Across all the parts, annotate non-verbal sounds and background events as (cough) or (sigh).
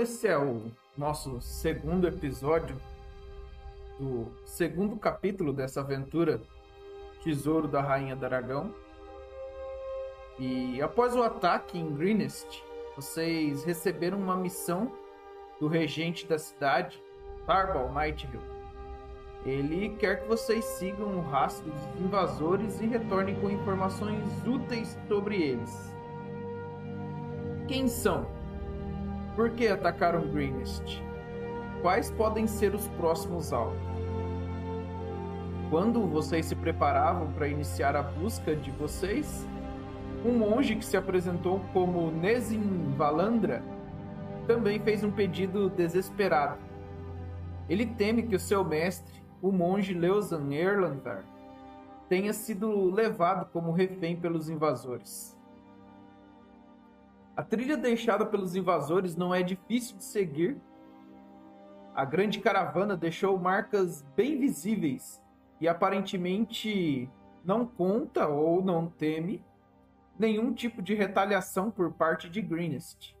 Esse é o nosso segundo episódio do segundo capítulo dessa aventura Tesouro da Rainha Dragão. E após o ataque em Greenest, vocês receberam uma missão do regente da cidade, Tarbal Nighthill. Ele quer que vocês sigam o rastro dos invasores e retornem com informações úteis sobre eles. Quem são? Por que atacaram Greenest? Quais podem ser os próximos alvos? Quando vocês se preparavam para iniciar a busca de vocês, um monge que se apresentou como Nezin Valandra também fez um pedido desesperado. Ele teme que o seu mestre, o monge Leosan Erlandar, tenha sido levado como refém pelos invasores. A trilha deixada pelos invasores não é difícil de seguir. A grande caravana deixou marcas bem visíveis e aparentemente não conta ou não teme nenhum tipo de retaliação por parte de Greenest.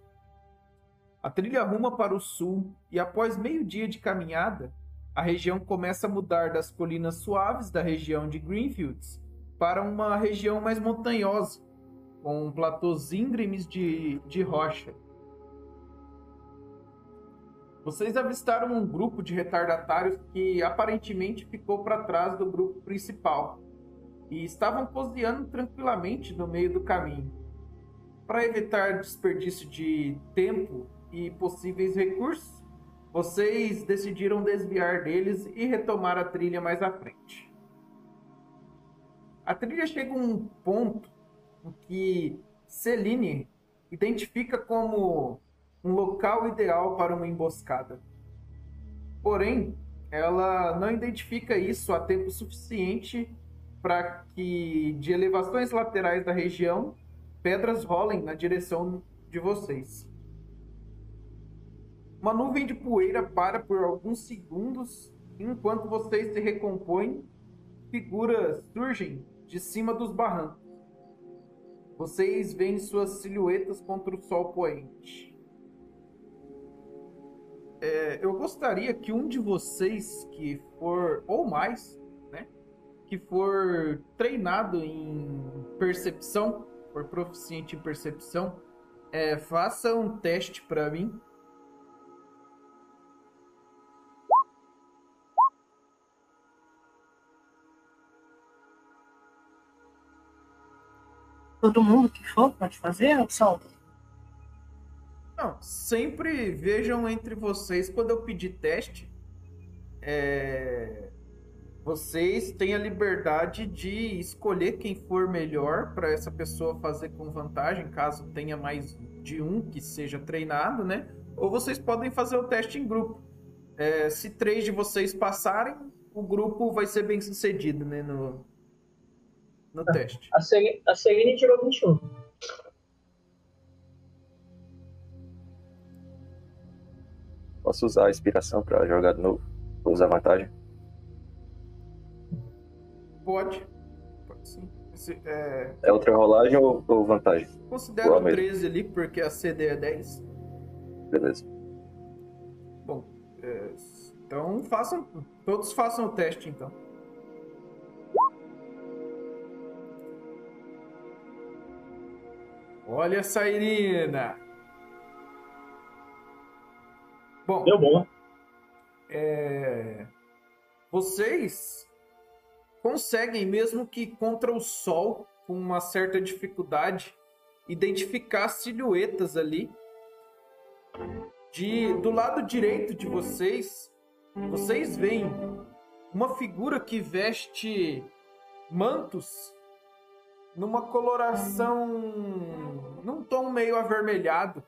A trilha ruma para o sul e após meio-dia de caminhada, a região começa a mudar das colinas suaves da região de Greenfields para uma região mais montanhosa, com platôs íngremes de, de rocha. Vocês avistaram um grupo de retardatários que aparentemente ficou para trás do grupo principal e estavam cozinhando tranquilamente no meio do caminho. Para evitar desperdício de tempo e possíveis recursos, vocês decidiram desviar deles e retomar a trilha mais à frente. A trilha chega a um ponto em que Celine identifica como um local ideal para uma emboscada. Porém, ela não identifica isso a tempo suficiente para que de elevações laterais da região pedras rolem na direção de vocês. Uma nuvem de poeira para por alguns segundos enquanto vocês se recompõem. Figuras surgem de cima dos barrancos. Vocês veem suas silhuetas contra o sol poente. É, eu gostaria que um de vocês que for ou mais que for treinado em percepção, for proficiente em percepção, é, faça um teste para mim. Todo mundo que for pode fazer ou? Não, sempre vejam entre vocês quando eu pedir teste. É vocês têm a liberdade de escolher quem for melhor para essa pessoa fazer com vantagem, caso tenha mais de um que seja treinado, né? Ou vocês podem fazer o teste em grupo. É, se três de vocês passarem, o grupo vai ser bem sucedido, né? No, no teste. A Celine, a Celine tirou 21. Posso usar a inspiração para jogar de novo? Vou usar vantagem? Pode. Pode sim. Esse, é... é outra rolagem ou, ou vantagem? Considera o 13 ali, porque a CD é 10. Beleza. Bom, é... então façam. Todos façam o teste então. Olha essa Irina! Bom. Deu bom. É... Vocês conseguem, mesmo que contra o sol, com uma certa dificuldade, identificar silhuetas ali. De, do lado direito de vocês, vocês veem uma figura que veste mantos numa coloração num tom meio avermelhado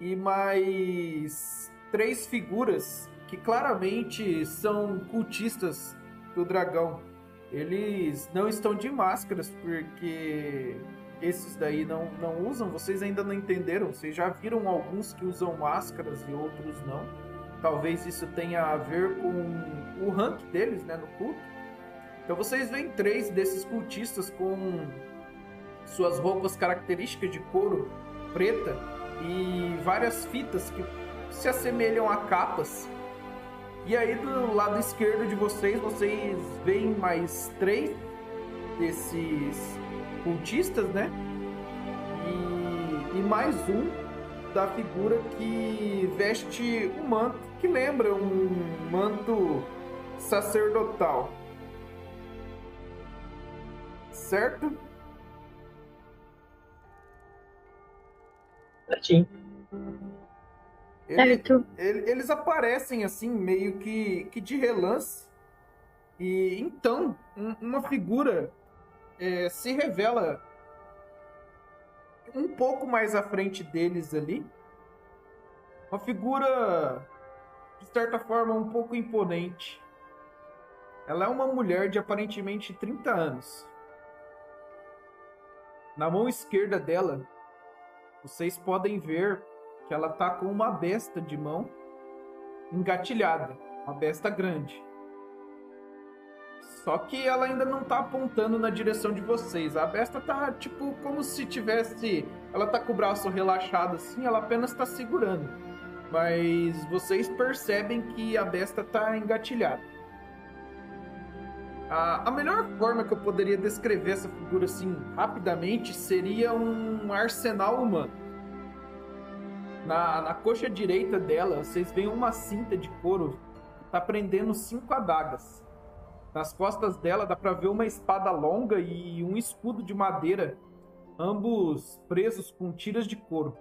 e mais três figuras que claramente são cultistas do dragão. Eles não estão de máscaras porque esses daí não, não usam. Vocês ainda não entenderam. Vocês já viram alguns que usam máscaras e outros não. Talvez isso tenha a ver com o rank deles, né, no culto. Então vocês veem três desses cultistas com suas roupas características de couro preta e várias fitas que se assemelham a capas. E aí do lado esquerdo de vocês, vocês veem mais três desses cultistas, né? E, e mais um da figura que veste um manto que lembra um manto sacerdotal. Certo? Certinho. Ele- Certo. ele- eles aparecem assim, meio que, que de relance. E então, um- uma figura é, se revela um pouco mais à frente deles ali. Uma figura, de certa forma, um pouco imponente. Ela é uma mulher de aparentemente 30 anos. Na mão esquerda dela, vocês podem ver que ela tá com uma besta de mão engatilhada, uma besta grande. Só que ela ainda não tá apontando na direção de vocês. A besta tá tipo como se tivesse, ela tá com o braço relaxado assim, ela apenas tá segurando. Mas vocês percebem que a besta tá engatilhada. A, a melhor forma que eu poderia descrever essa figura assim rapidamente seria um arsenal humano. Na, na coxa direita dela, vocês veem uma cinta de couro que tá prendendo cinco adagas. Nas costas dela dá pra ver uma espada longa e um escudo de madeira, ambos presos com tiras de couro.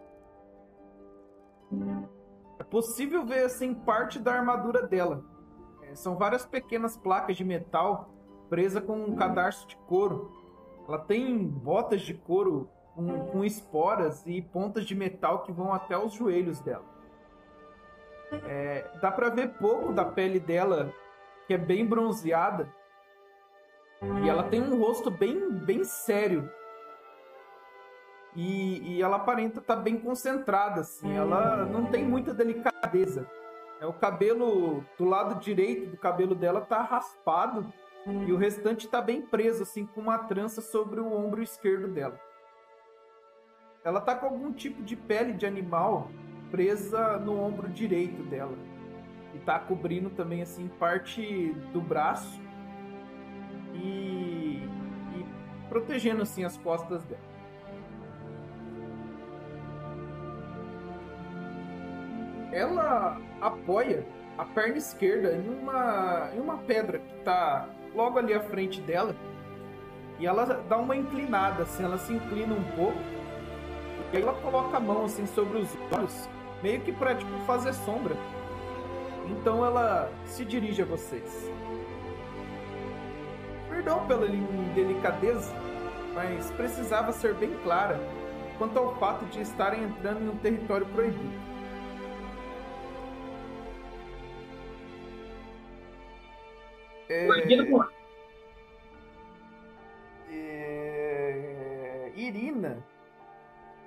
É possível ver assim parte da armadura dela. É, são várias pequenas placas de metal presas com um cadarço de couro. Ela tem botas de couro com, com esporas e pontas de metal que vão até os joelhos dela. É, dá pra ver pouco da pele dela, que é bem bronzeada. E ela tem um rosto bem, bem sério. E, e ela aparenta estar bem concentrada, assim. Ela não tem muita delicadeza. É o cabelo do lado direito do cabelo dela tá raspado e o restante tá bem preso, assim, com uma trança sobre o ombro esquerdo dela. Ela tá com algum tipo de pele de animal presa no ombro direito dela. E tá cobrindo também, assim, parte do braço e, e protegendo, assim, as costas dela. Ela apoia a perna esquerda em uma, em uma pedra que tá logo ali à frente dela. E ela dá uma inclinada, assim, ela se inclina um pouco. E aí ela coloca a mão assim sobre os olhos, meio que pra tipo, fazer sombra. Então ela se dirige a vocês. Perdão pela indelicadeza, mas precisava ser bem clara quanto ao fato de estarem entrando em um território proibido. É, é, Irina,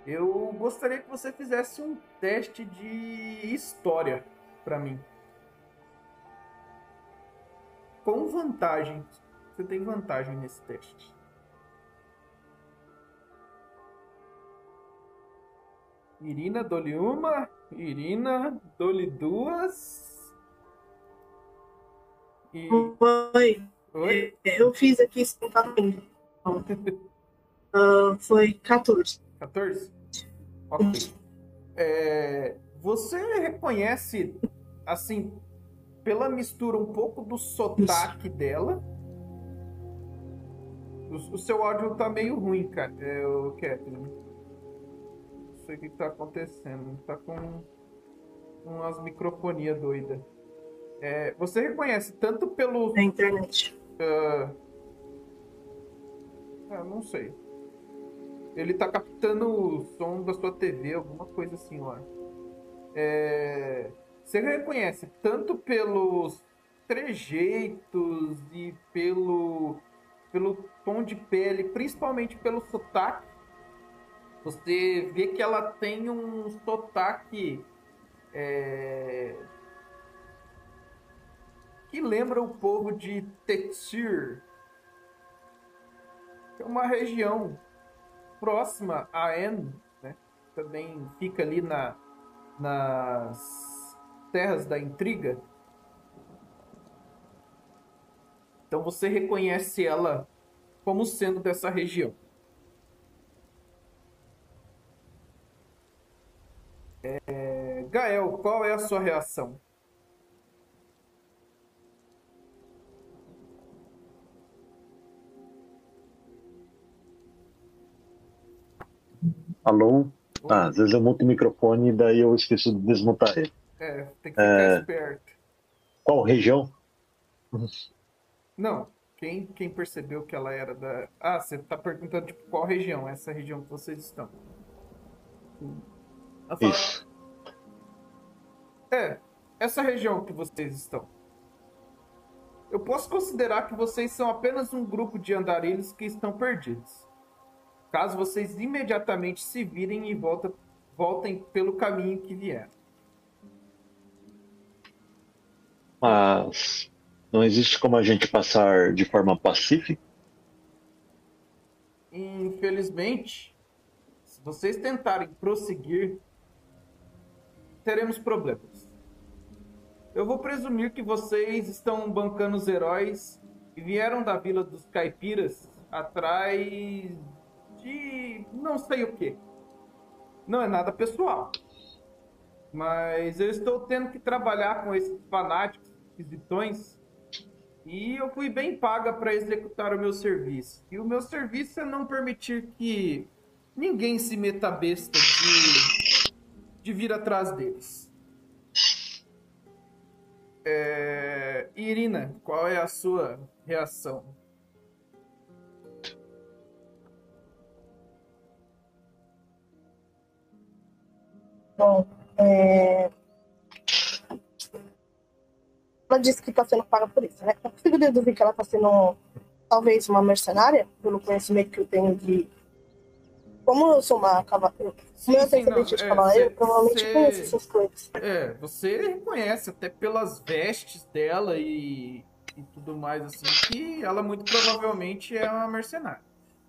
eu gostaria que você fizesse um teste de história pra mim. Com vantagem. Você tem vantagem nesse teste. Irina, dole uma. Irina, dole duas. E. Foi. Oi? Eu fiz aqui tá vendo. (laughs) Ah, Foi 14. 14? Ok. É, você reconhece, assim, pela mistura um pouco do sotaque dela. O, o seu áudio tá meio ruim, cara. É, o Catherine. Não sei o que tá acontecendo. Tá com umas microfonias doidas. É, você reconhece tanto pelo Na internet. ah, ah, não sei. Ele tá captando o som da sua TV, alguma coisa assim, eu acho. É, Você reconhece tanto pelos trejeitos e pelo, pelo tom de pele, principalmente pelo sotaque. Você vê que ela tem um sotaque é, que lembra o povo de que é uma região próxima a En, né? também fica ali na, nas terras da intriga. Então você reconhece ela como sendo dessa região. É, Gael, qual é a sua reação? Alô? Ah, às vezes eu muto o microfone e daí eu esqueço de desmutar ele. É, tem que ficar É. esperto. Qual região? Não, quem, quem percebeu que ela era da. Ah, você tá perguntando tipo, qual região? Essa região que vocês estão. Fala, Isso. É, essa região que vocês estão. Eu posso considerar que vocês são apenas um grupo de andarilhos que estão perdidos. Caso vocês imediatamente se virem e volta, voltem pelo caminho que vieram. Mas não existe como a gente passar de forma pacífica? Infelizmente, se vocês tentarem prosseguir, teremos problemas. Eu vou presumir que vocês estão bancando os heróis e vieram da vila dos caipiras atrás de não sei o que. Não é nada pessoal. Mas eu estou tendo que trabalhar com esses fanáticos esquisitões e eu fui bem paga para executar o meu serviço. E o meu serviço é não permitir que ninguém se meta besta de, de vir atrás deles. É... Irina, qual é a sua reação? Bom, é... ela disse que está sendo paga por isso, né? Eu consigo deduzir que ela está sendo talvez uma mercenária, pelo conhecimento que eu tenho de. Como eu sou uma cavaleira, como eu tenho de é, cavaleiro, cê- provavelmente cê- conheço essas coisas. É, você reconhece até pelas vestes dela e, e tudo mais assim que ela muito provavelmente é uma mercenária.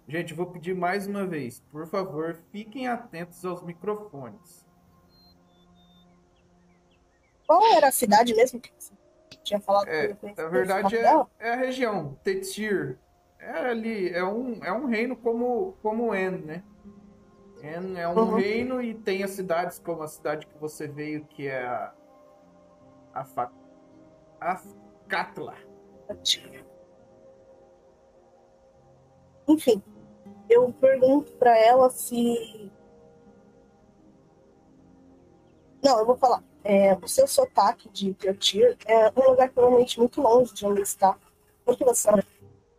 Gente, eu vou pedir mais uma vez, por favor, fiquem atentos aos microfones. Qual era a cidade mesmo que você tinha falado? É, na verdade é, é a região, Tetir. É ali, é um, é um reino como como En, né? En é um Uhum. reino e tem as cidades como a cidade que você veio que é a a Fa- Afkatla. Enfim, eu pergunto pra ela se. Não, eu vou falar. É, o seu sotaque de Piotir é um lugar provavelmente muito longe de onde está. Por que você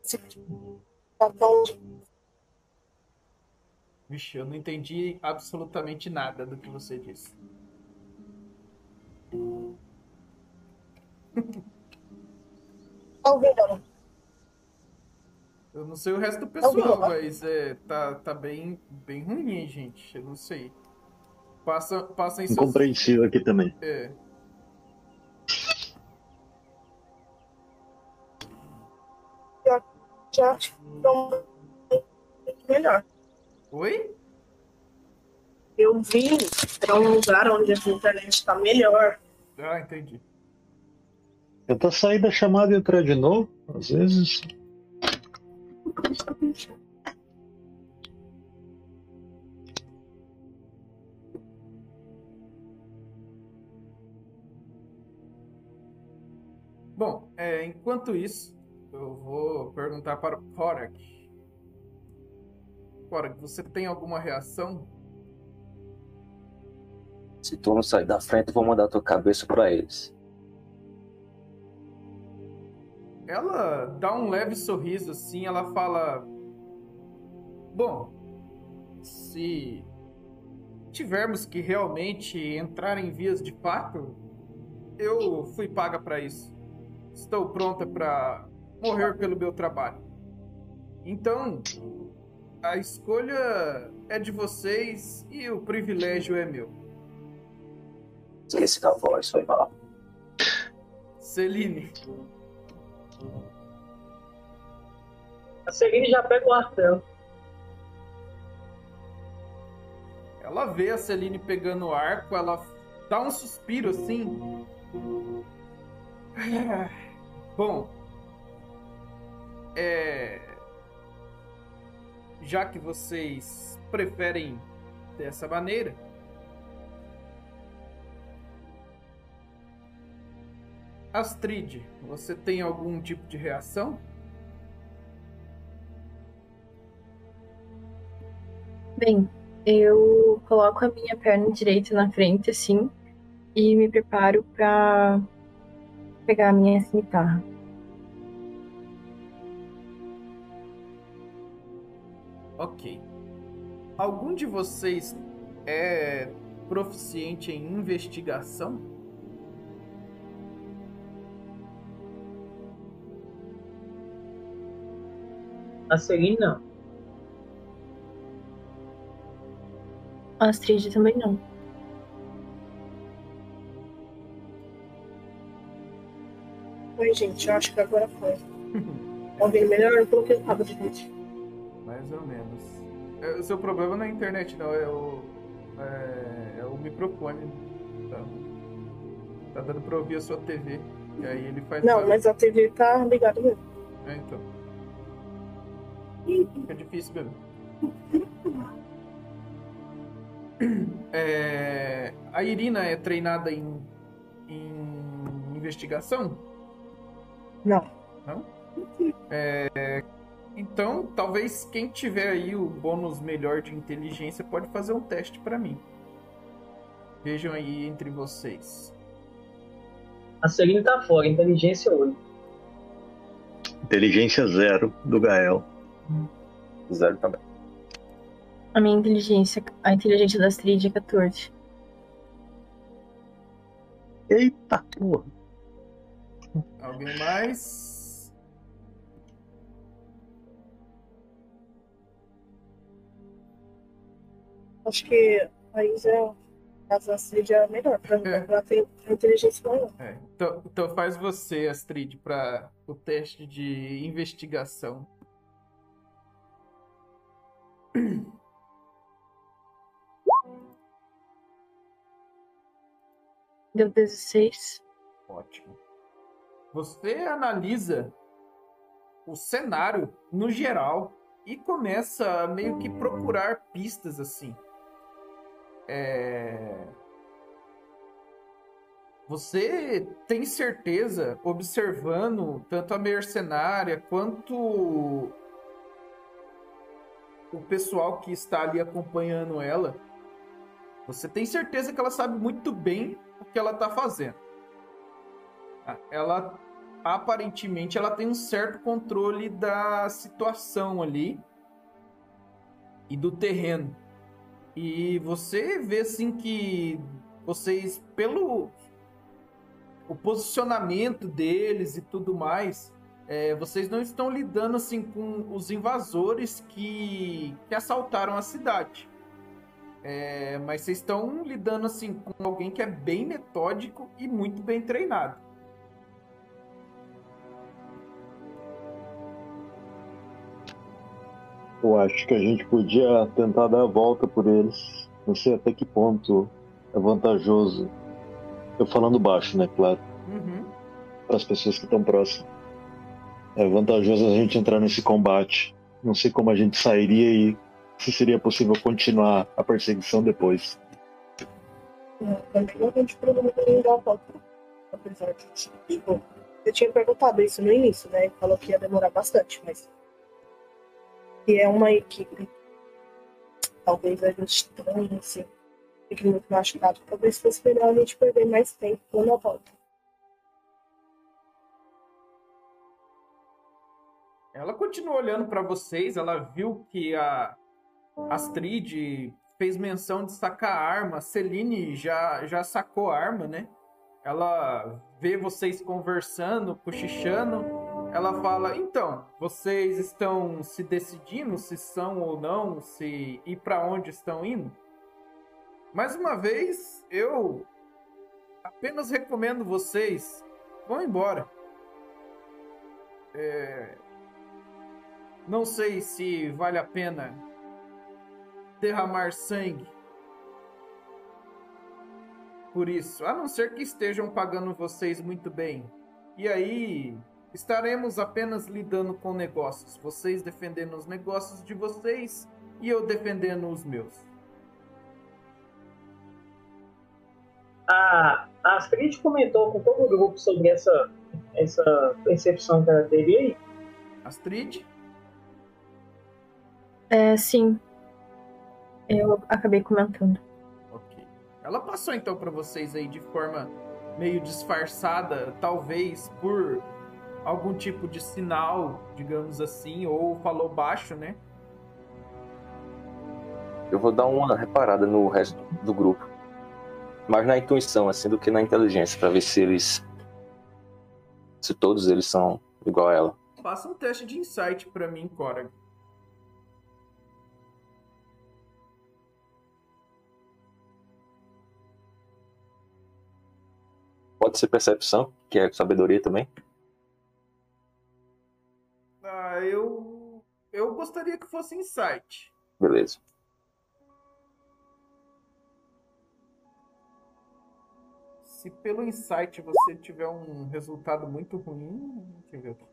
se tá tão Vixe, eu não entendi absolutamente nada do que você disse. (laughs) tá ouvindo? Ana? Eu não sei o resto do Tá pessoal, tá? mas é, tá, tá bem, bem ruim, gente. Eu não sei. Passa, passa em seus. Incompreensível aqui também. É. Já muito melhor. Oi? Eu vim para um lugar onde a internet está melhor. Ah, entendi. Tenta sair da chamada e entrar de novo. Às vezes. É, enquanto isso, eu vou perguntar para o Korak. Korak, você tem alguma reação? Se tu não sair da frente, eu vou mandar tua cabeça pra eles. Ela dá um leve sorriso assim, ela fala: Bom, se tivermos que realmente entrar em vias de fato, eu fui paga para isso. Estou pronta para morrer pelo meu trabalho. Então, a escolha é de vocês e o privilégio é meu. Esqueci da voz, foi mal. Celine, A Celine já pega o arco dela. ela vê a Celine pegando o arco, ela dá um suspiro assim. Bom, é. Já que vocês preferem dessa maneira, Astrid, você tem algum tipo de reação? Bem, eu coloco a minha perna direita na frente, assim, e me preparo para pegar a minha cimitarra. Ok. Algum de vocês é proficiente em investigação? A Celine não. A Astrid também não. Oi, gente, eu acho que agora foi. Ouvindo melhor? Eu coloquei o cabo de gente. Mais ou menos. É, O seu problema não é a internet, não. É o, é, é o microfone. Tá, tá dando pra ouvir a sua TV. E aí ele faz. Não, barulho. mas a TV tá ligada mesmo. É, então. Fica difícil mesmo. (coughs) É, a Irina é treinada em, em investigação? Não. Não? É, então, talvez quem tiver aí o bônus melhor de inteligência pode fazer um teste pra mim. Vejam aí entre vocês. A Celine tá fora, inteligência 8. Inteligência zero do Gael. Zero também. A minha inteligência, a inteligência da Astrid é 14. Eita porra. Alguém mais? Acho que a Isa, a Astrid é melhor pra mim. É. Ela tem inteligência maior. É, então, então faz você, Astrid, para o teste de investigação. Deu 16. Ótimo. Você analisa o cenário no geral e começa a meio que procurar pistas assim. É... Você tem certeza, observando tanto a mercenária quanto o pessoal que está ali acompanhando ela, você tem certeza que ela sabe muito bem o que ela está fazendo. Ela aparentemente ela tem um certo controle da situação ali e do terreno. E você vê assim que vocês pelo o posicionamento deles e tudo mais, é, vocês não estão lidando assim com os invasores que, que assaltaram a cidade. É, mas vocês estão lidando assim com alguém que é bem metódico e muito bem treinado. Eu acho que a gente podia tentar dar a volta por eles. Não sei até que ponto é vantajoso. Eu falando baixo, né? Claro. Uhum. Para as pessoas que estão próximas. É vantajoso a gente entrar nesse combate. Não sei como a gente sairia e se seria possível continuar a perseguição depois. Também a gente provavelmente dar a volta. Apesar de, tipo, eu tinha perguntado isso no início, né? Ele falou que ia demorar bastante, mas. E é uma equipe. Talvez a gente tenha, assim, fique muito machucado. Talvez fosse melhor a gente perder mais tempo quando a volta. Ela continua olhando para vocês, ela viu que a Astrid fez menção de sacar arma, Celine já, já sacou arma, né? Ela vê vocês conversando, cochichando. Ela fala: Então, vocês estão se decidindo se são ou não, se e para onde estão indo? Mais uma vez, eu apenas recomendo vocês vão embora. É, não sei se vale a pena derramar sangue por isso, a não ser que estejam pagando vocês muito bem. E aí estaremos apenas lidando com negócios, vocês defendendo os negócios de vocês e eu defendendo os meus. A, a Astrid comentou com todo o grupo sobre essa, essa percepção que ela teve aí. Astrid? É, sim. Eu acabei comentando. Ok. Ela passou então para vocês aí de forma meio disfarçada, talvez por algum tipo de sinal, digamos assim, ou falou baixo, né? Eu vou dar uma reparada no resto do grupo. Mais na intuição, assim, do que na inteligência, para ver se eles. Se todos eles são igual a ela. Faça um teste de insight para mim, Cora. Pode ser percepção, que é sabedoria também. Ah, eu. Eu gostaria que fosse insight. Beleza. Se pelo insight você tiver um resultado muito ruim, deixa eu ver aqui.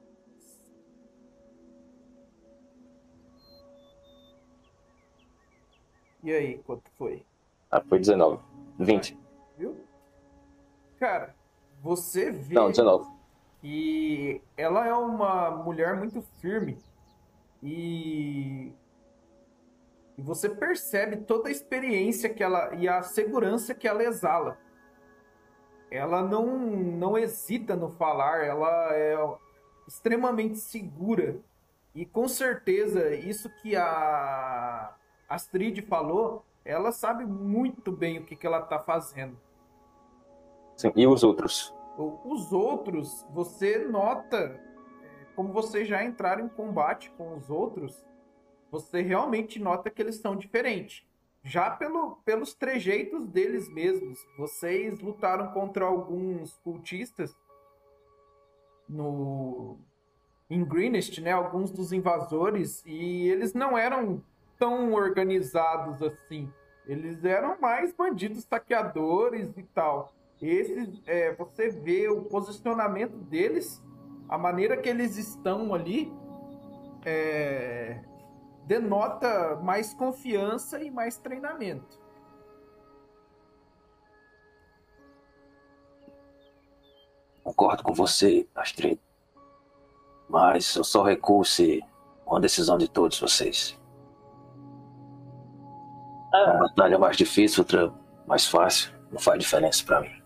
E aí, quanto foi? Ah, foi 19. 20. Viu? Cara, você vê Não, 19. Que ela é uma mulher muito firme e e você percebe toda a experiência que ela e a segurança que ela exala. Ela não não hesita no falar, ela é extremamente segura e com certeza isso que a Astrid falou, ela sabe muito bem o que, que ela está fazendo. Sim. E os outros? Os outros, você nota, é, como vocês já entraram em combate com os outros, você realmente nota que eles são diferentes. Já pelo, pelos trejeitos deles mesmos. Vocês lutaram contra alguns cultistas no em Greenest, né? Alguns dos invasores e eles não eram tão organizados assim. Eles eram mais bandidos saqueadores e tal. Esses, é, você vê o posicionamento deles, a maneira que eles estão ali, é, denota mais confiança e mais treinamento. Concordo com você, Astrid. Mas eu só recuo se uma decisão de todos vocês. Uma A, batalha mais difícil, outra mais fácil. Não faz diferença pra mim.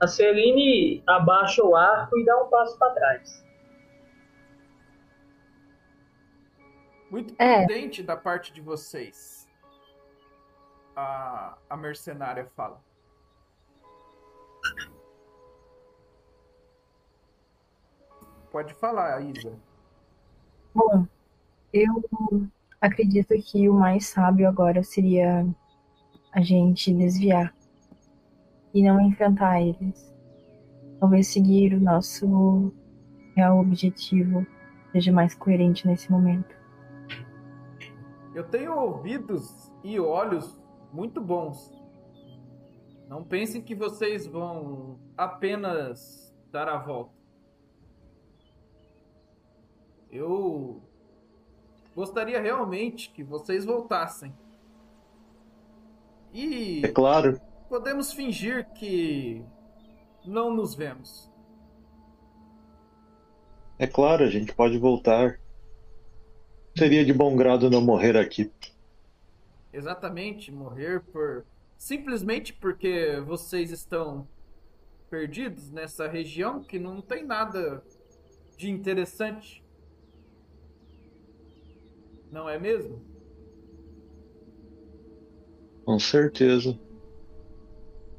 A Celine abaixa o arco e dá um passo para trás. Muito É. prudente da parte de vocês. A, a mercenária fala. Pode falar, Isa. Bom, eu acredito que o mais sábio agora seria a gente desviar e não enfrentar eles. Talvez seguir o nosso real objetivo seja mais coerente nesse momento. Eu tenho ouvidos e olhos muito bons. Não pensem que vocês vão apenas dar a volta. Eu gostaria realmente que vocês voltassem. E É claro. Podemos fingir que não nos vemos. É claro, a gente pode voltar. Seria de bom grado não morrer aqui. Exatamente, morrer por simplesmente porque vocês estão perdidos nessa região que não tem nada de interessante. Não é mesmo? Com certeza.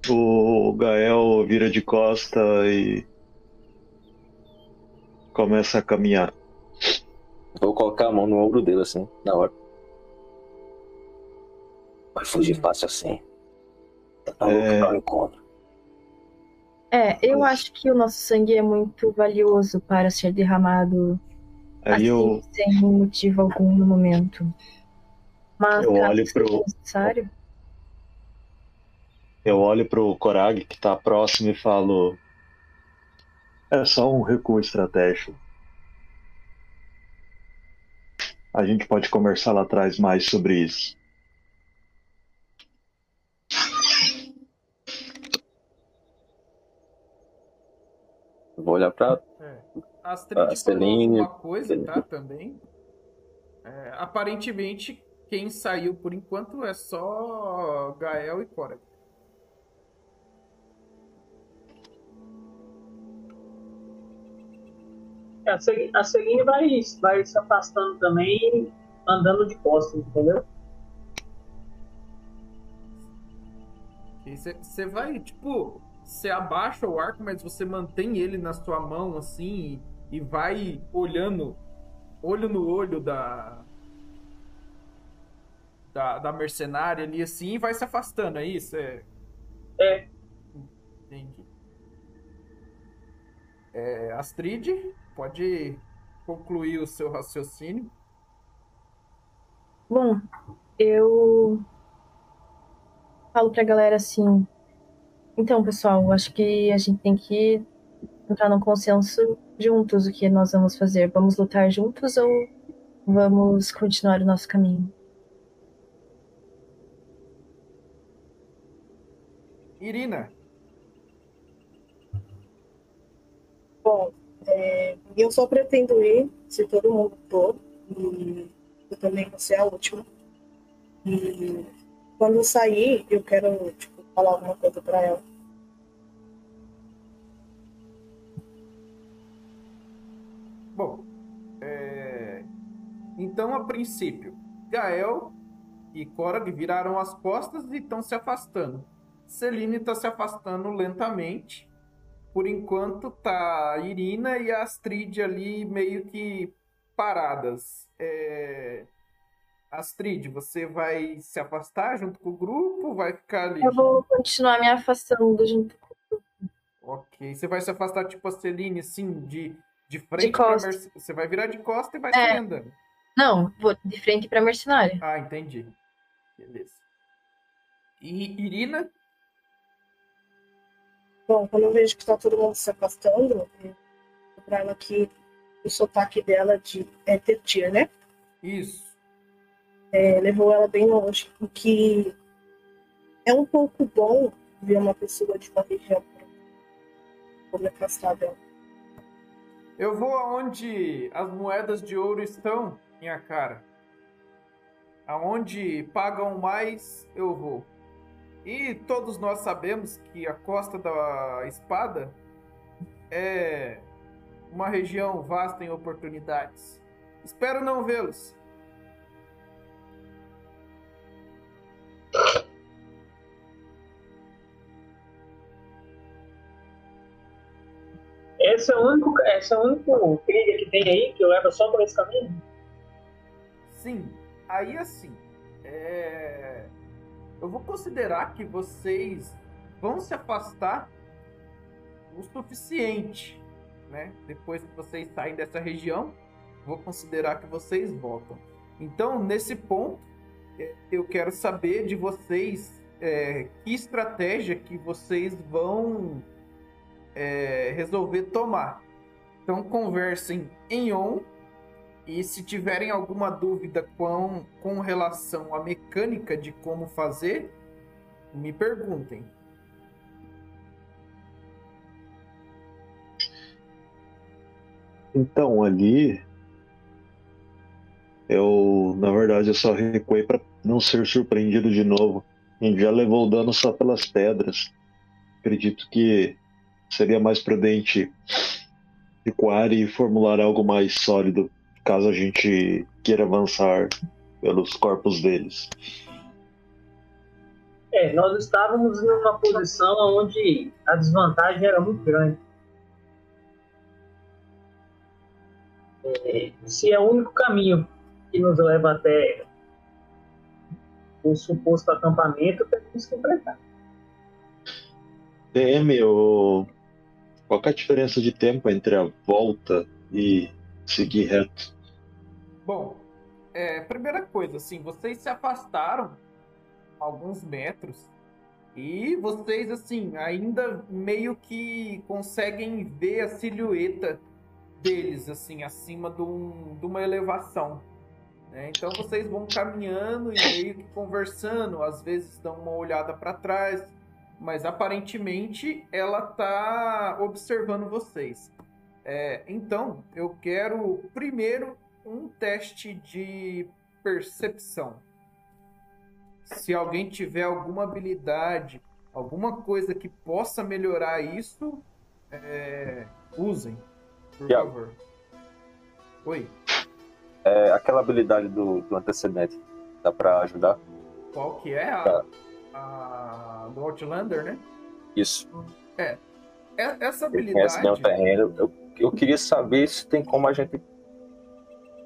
O Gael vira de costa e começa a caminhar. Vou colocar a mão no ombro dele assim, na hora. Vai fugir fácil assim. Tá louco É. pra um encontro. É, eu acho que o nosso sangue é muito valioso para ser derramado Aí assim, eu, sem motivo algum no momento. Mas Eu olho pro- necessário, Eu olho pro Korag que tá próximo e falo. É só um recuo estratégico. A gente pode conversar lá atrás mais sobre isso. Vou olhar pra. É. Astrid Celine- alguma coisa, tá? Também. É, aparentemente, quem saiu por enquanto é só Gael e Cora. A Celine, vai, vai se afastando também, andando de costas, entendeu? Você vai, tipo, você abaixa o arco, mas você mantém ele na sua mão, assim, e, e vai olhando, olho no olho da, da. da mercenária ali, assim, e vai se afastando, é isso? É. É. Entendi. É, Astrid, pode concluir o seu raciocínio. Bom, eu falo pra galera assim. Então, pessoal, acho que a gente tem que entrar num consenso juntos o que nós vamos fazer. Vamos lutar juntos ou vamos continuar o nosso caminho? Irina, Bom, é, eu só pretendo ir se todo mundo for. E eu também vou ser a última. E quando eu sair, eu quero tipo, falar alguma coisa pra ela. Bom, é, então a princípio, Gael e Korag viraram as costas e estão se afastando. Celine está se afastando lentamente. Por enquanto tá a Irina e a Astrid ali meio que paradas. É, Astrid, você vai se afastar junto com o grupo? Vai ficar ali? Eu vou continuar me afastando junto com Ok. Você vai se afastar tipo a Celine, assim, de, de frente De pra costa. merce- Você vai virar de costa e vai É. sair andando. Não, vou de frente pra mercenária. Ah, entendi. Beleza. E Irina? Bom, quando eu vejo que tá todo mundo se afastando, eu pra ela que o sotaque dela de é Tetir, né? Isso. É, levou ela bem longe. O que é um pouco bom ver uma pessoa de uma região me afastar dela. Eu vou aonde as moedas de ouro estão, minha cara. Aonde pagam mais, eu vou. E todos nós sabemos que a Costa da Espada é uma região vasta em oportunidades. Espero não vê-los. Esse é o único, esse é o único trilha que tem aí que leva só por esse caminho. Sim, aí assim, é... eu vou considerar que vocês vão se afastar o suficiente, né? Depois que vocês saem dessa região, vou considerar que vocês voltam. Então, nesse ponto, é, eu quero saber de vocês é, que estratégia que vocês vão é, resolver tomar. Então, conversem em on e se tiverem alguma dúvida com, com relação à mecânica de como fazer, me perguntem. Então, ali. Eu, na verdade, eu só recuei para não ser surpreendido de novo. A gente já levou o dano só pelas pedras. Acredito que seria mais prudente recuar e formular algo mais sólido, caso a gente queira avançar pelos corpos deles. É, nós estávamos numa posição onde a desvantagem era muito grande. É, se é o único caminho que nos leva até o suposto acampamento, temos que enfrentar. DM, o... qual é a diferença de tempo entre a volta e seguir reto? Bom, é, primeira coisa, assim, vocês se afastaram alguns metros E vocês, assim, ainda meio que conseguem ver a silhueta deles, assim, acima de, um, de uma elevação. né? Então vocês vão caminhando e meio que conversando, às vezes dão uma olhada para trás, mas aparentemente ela tá observando vocês. É, então, eu quero primeiro um teste de percepção. Se alguém tiver alguma habilidade, alguma coisa que possa melhorar isso, é, usem, por Thiago. favor. Oi, É, aquela habilidade do, do antecedente, dá pra ajudar? qual que é a, Tá. a do Outlander, né? Isso. É, essa Ele conhece bem o habilidade. terreno. Eu, eu queria saber se tem como a gente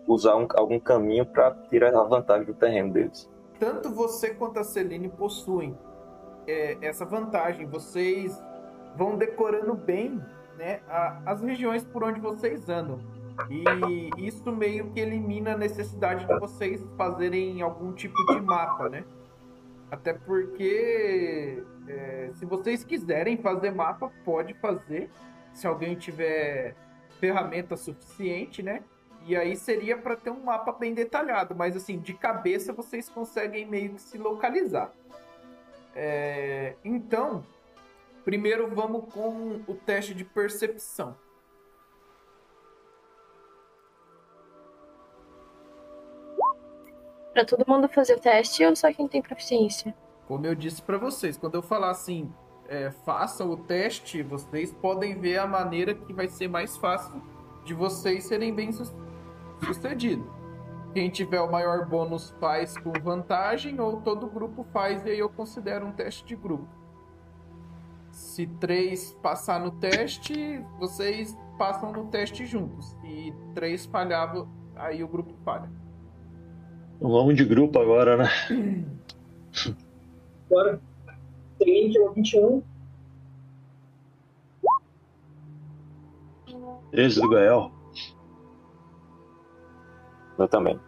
usar um- algum caminho pra tirar a vantagem do terreno deles. tanto você quanto a Celine possuem é, essa vantagem. Vocês vão decorando bem né, a- as regiões por onde vocês andam. E isso meio que elimina a necessidade de vocês fazerem algum tipo de mapa, né? Até porque é, se vocês quiserem fazer mapa, pode fazer. Se alguém tiver ferramenta suficiente, né? E aí seria para ter um mapa bem detalhado, mas assim, de cabeça vocês conseguem meio que se localizar. É, então, primeiro vamos com o teste de percepção. Pra todo mundo fazer o teste ou só quem tem proficiência? Como eu disse para vocês, quando eu falar assim, é, façam o teste, vocês podem ver a maneira que vai ser mais fácil de vocês serem bem su- sucedidos. Quem tiver o maior bônus faz com vantagem, ou todo grupo faz, e aí eu considero um teste de grupo. Se três passar no teste, vocês passam no teste juntos. E três falhar, aí o grupo falha. Vamos de grupo agora, né? (coughs) Agora, 30 ou 21. 13 do Gael. Eu também.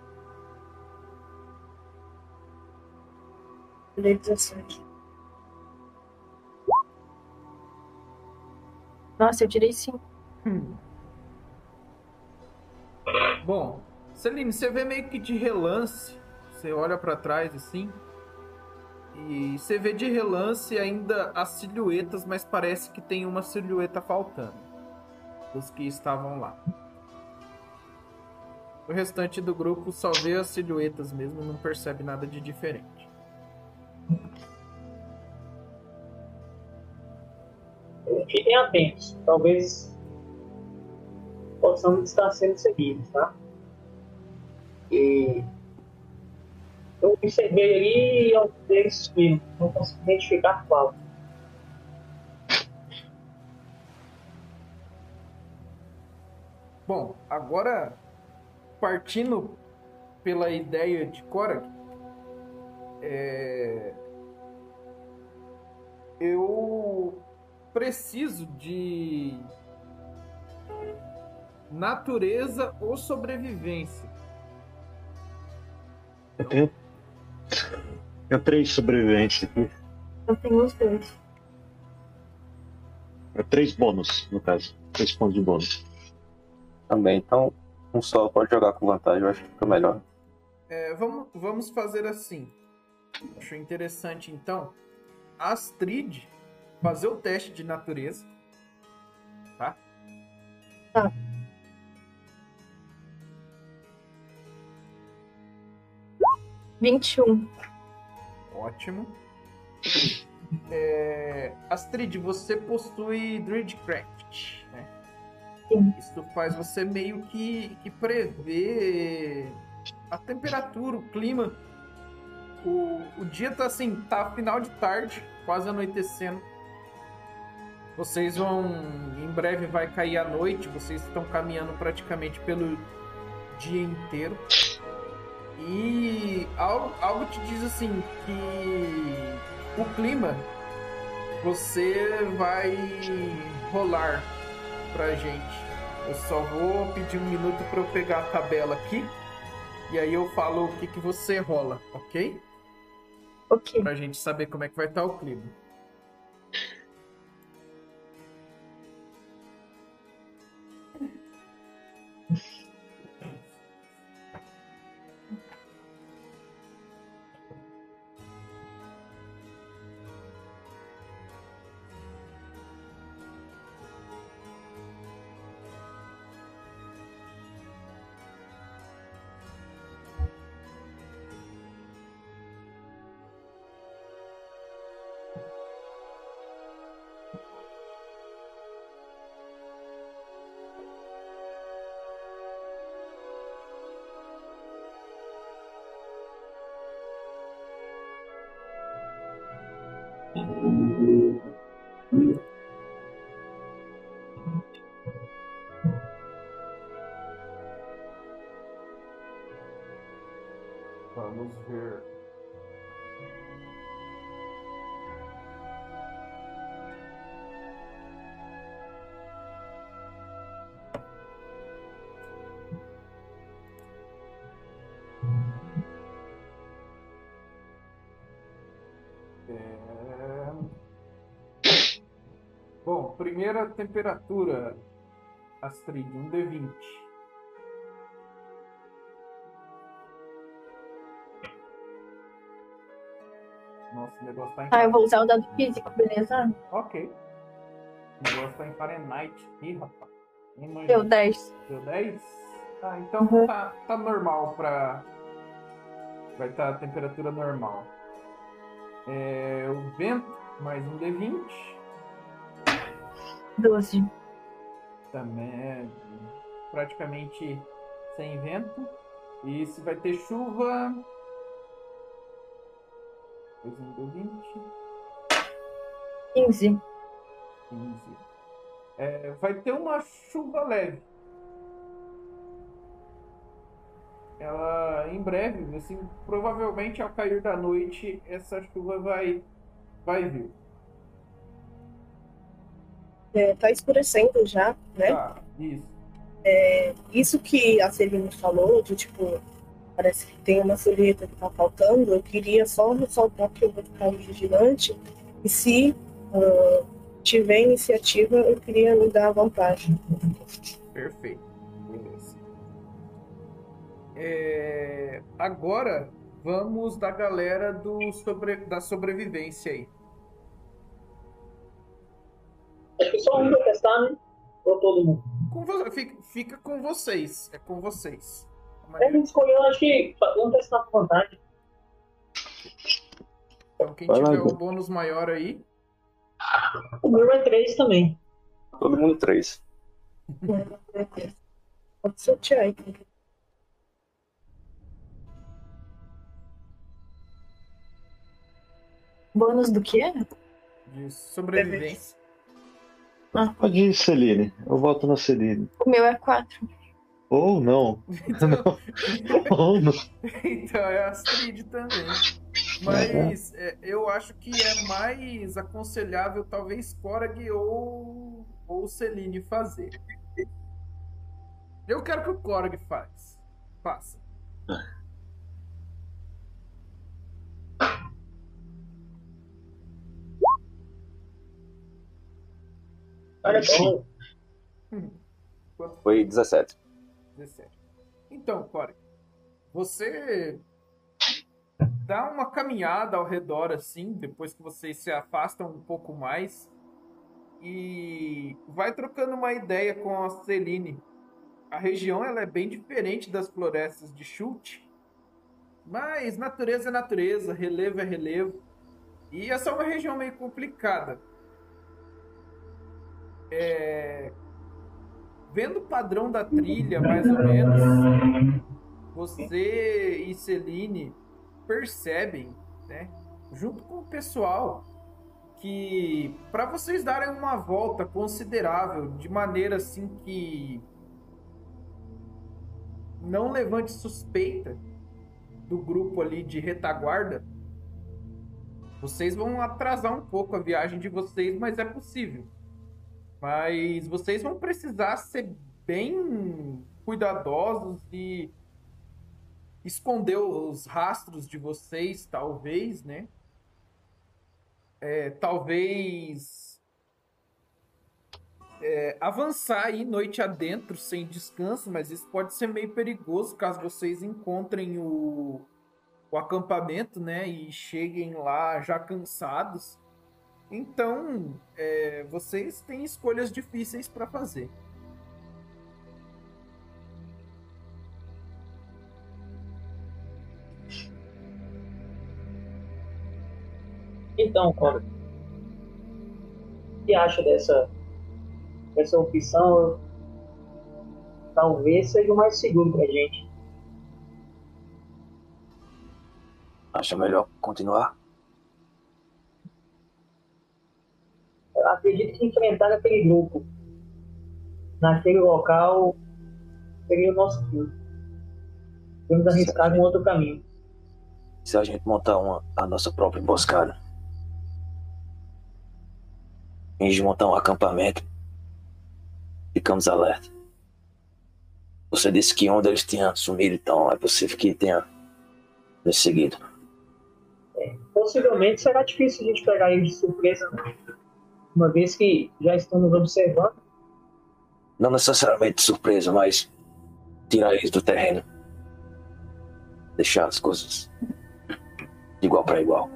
Tirei 17. Nossa, eu tirei 5. Hum. Bom, Celine, você vê meio que de relance, você olha pra trás assim, e você vê de relance ainda as silhuetas, mas parece que tem uma silhueta faltando dos que estavam lá. O restante do grupo só vê as silhuetas mesmo, não percebe nada de diferente. Fiquem atentos. Talvez possamos estar sendo seguidos, tá? E eu observei ali e alguns deles sumiram. Não consigo identificar qual. Bom, agora partindo pela ideia de Korak, é... eu preciso de natureza ou sobrevivência. Eu tenho. Eu três sobreviventes aqui. Eu tenho os dois. É três bônus, no caso. Três pontos de bônus. Também. Então, um só pode jogar com vantagem, eu acho que fica melhor. É, vamos, vamos fazer assim. Acho interessante então Astrid fazer o teste de natureza. Tá? Tá. Vinte e um. Ótimo. É, Astrid, você possui Druidcraft, né? Isso faz você meio que, que prever a temperatura, o clima. O, o dia tá assim, tá final de tarde, quase anoitecendo. Vocês vão. Em breve vai cair a noite, vocês estão caminhando praticamente pelo dia inteiro. E algo, algo te diz assim que o clima você vai rolar pra gente. Eu só vou pedir um minuto para eu pegar a tabela aqui e aí eu falo o que, que você rola, ok? Ok. Pra gente saber como é que vai estar o clima. Primeira temperatura, Astrid, um D20. Nossa, o negócio tá em Ah, eu vou usar o dado físico, beleza? Ok. O negócio tá em Fahrenheit. Ih, rapaz. Manjo. Deu 10. Deu 10? Tá, então Uhum. tá, tá normal pra. Vai estar a temperatura normal. É, o vento, mais um D20. 12. Também é praticamente sem vento. E se vai ter chuva. Mais um D20. 15. 15. É, vai ter uma chuva leve. Ela em breve, assim, provavelmente ao cair da noite, essa chuva vai, vai vir. É, tá escurecendo já, né? Tá, isso. Isso que a Celina falou, de tipo, parece que tem uma silhueta que tá faltando, eu queria só ressaltar que eu vou ficar vigilante e se ah, tiver iniciativa, eu queria me dar vantagem. Perfeito. Beleza. É, agora vamos da galera do sobre, da sobrevivência aí. Acho que só um vai testar, né? Ou todo mundo. Com vo- fica, fica com vocês. É com vocês. A gente escolheu, acho que vamos testar com vantagem. Então, quem Vai lá, tiver o Igor. bônus maior aí, O meu é 3 também. Todo mundo três. Pode sortear aí. Bônus do quê? de sobrevivência. Pode ir, Celine. Eu voto na Celine. O meu é 4. Ou não. Então, (laughs) Ou não. então é Astrid também. Mas é, eu acho que é mais aconselhável talvez Korag ou, ou Celine fazer. Eu quero que o Korag faz. Faça. Olha bom. Quanto Foi 17. 17. Então, Corey, você dá uma caminhada ao redor assim, depois que vocês se afastam um pouco mais e vai trocando uma ideia com a Celine. A região ela é bem diferente das florestas de Chute, mas natureza é natureza, relevo é relevo. E essa é uma região meio complicada. É, vendo o padrão da trilha, mais ou menos, você e Celine percebem, né, junto com o pessoal, que para vocês darem uma volta considerável, de maneira assim que não levante suspeita do grupo ali de retaguarda, vocês vão atrasar um pouco a viagem de vocês, mas é possível. Mas vocês vão precisar ser bem cuidadosos e esconder os rastros de vocês, talvez, né? É, talvez é, avançar aí noite adentro sem descanso, mas isso pode ser meio perigoso caso vocês encontrem o, o acampamento, né? E cheguem lá já cansados. Então, é, vocês têm escolhas difíceis para fazer. Então, Cora, o que acha dessa, dessa opção? Talvez seja o mais seguro pra gente. Acha melhor continuar? Acredito que enfrentar aquele grupo naquele local seria o nosso fim. Vamos arriscar um outro caminho. Se a gente montar uma, a nossa própria emboscada, em de montar um acampamento, ficamos alerta. Você disse que onde eles tinham sumido, então é possível que tenha nos seguido. É, possivelmente será difícil a gente pegar eles de surpresa, uma vez que já estão nos observando. Não necessariamente surpresa, mas tirar eles do terreno. Deixar as coisas de igual para igual.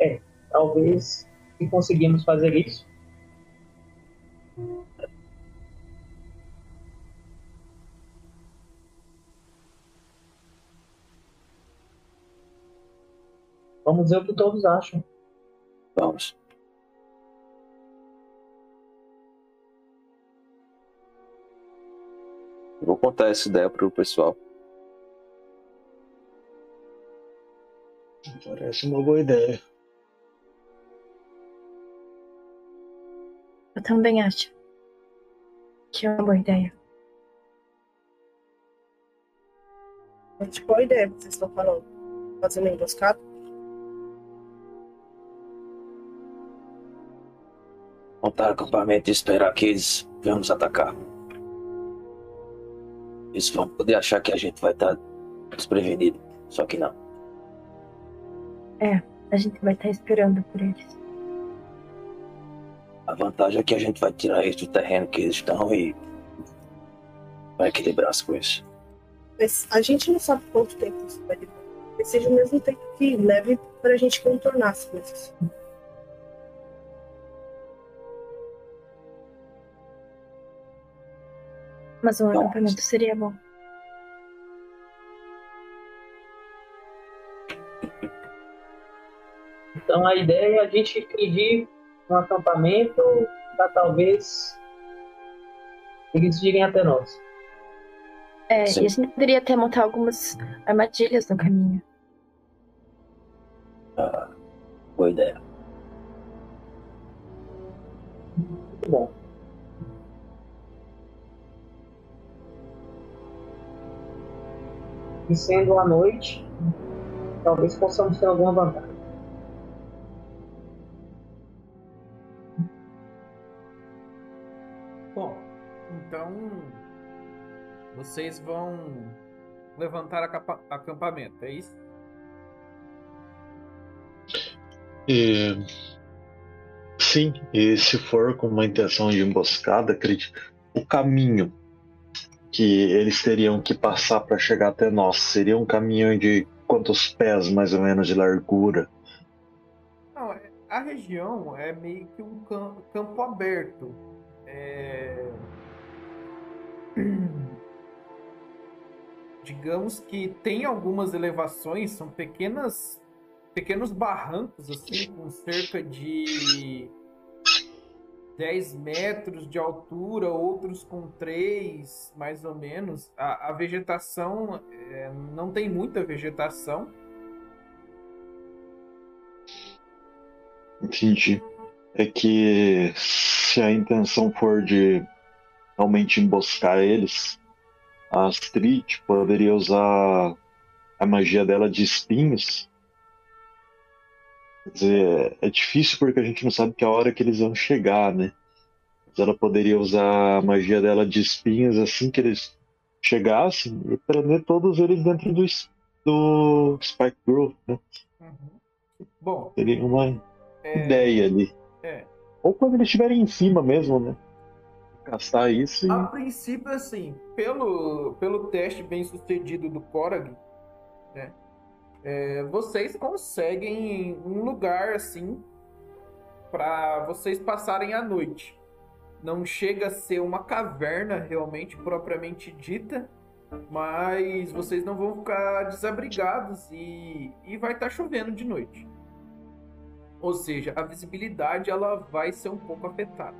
É, talvez se conseguirmos fazer isso. Vamos ver o que todos acham. Vamos. Vou contar essa ideia pro pessoal. Parece uma boa ideia. Eu também acho que é uma boa ideia. Mas qual ideia que vocês estão falando? Fazer uma emboscada? Montar acampamento e esperar que eles venham nos atacar. Eles vão poder achar que a gente vai estar desprevenido. Só que não. É, a gente vai estar esperando por eles. A vantagem é que a gente vai tirar eles do terreno que eles estão e vai equilibrar as coisas. Mas a gente não sabe quanto tempo isso vai levar. Talvez seja o mesmo tempo que leve para a gente contornar as coisas. Mas um Nossa. acampamento seria bom. Então a ideia é a gente pedir um acampamento para talvez eles virem até nós. É, Sim. e a gente poderia até montar algumas armadilhas no caminho. Boa ideia. Muito bom. E sendo a noite, talvez possamos ter alguma vantagem. Bom, então vocês vão levantar acampa- acampamento, é isso? E, sim, e se for com uma intenção de emboscada, acredito, o caminho que eles teriam que passar para chegar até nós seria um caminho de quantos pés mais ou menos de largura? Não, é- a região é meio que um cam- campo aberto. É... (clears throat) Digamos que tem algumas elevações, são pequenas, pequenos barrancos assim, com cerca de 10 metros de altura, outros com 3, mais ou menos. A, a vegetação é, não tem muita vegetação. Entendi. É que se a intenção for de realmente emboscar eles, a Astrid poderia usar a magia dela de espinhos. Quer dizer, é difícil porque a gente não sabe que a hora que eles vão chegar, né? Mas ela poderia usar a magia dela de espinhos assim que eles chegassem e prender todos eles dentro do, do Spike Grove, né? Uhum. Bom, Seria uma é, ideia ali. é. Ou quando eles estiverem em cima mesmo, né? Caçar isso e. A princípio, assim, pelo, pelo teste bem sucedido do Korag, né? É, vocês conseguem um lugar assim para vocês passarem a noite. Não chega a ser uma caverna realmente propriamente dita, mas vocês não vão ficar desabrigados e, e vai estar chovendo de noite. Ou seja, a visibilidade ela vai ser um pouco afetada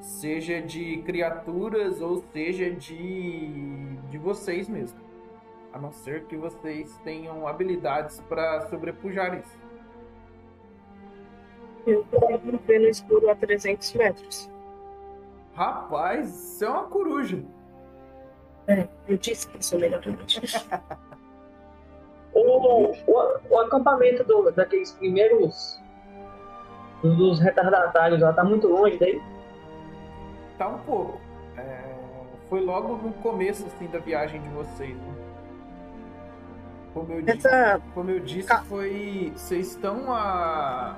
seja de criaturas ou seja de, de vocês mesmo. A não ser que vocês tenham habilidades para sobrepujar isso. Eu consigo ver no escuro a 300 metros. Rapaz, isso é uma coruja. É, eu disse que sou melhor que (laughs) O, o, o acampamento do, daqueles primeiros. dos retardatários lá tá muito longe daí? Tá um pouco. É, Foi logo no começo assim, da viagem de vocês. Né? Como eu disse, como eu disse foi. Vocês estão a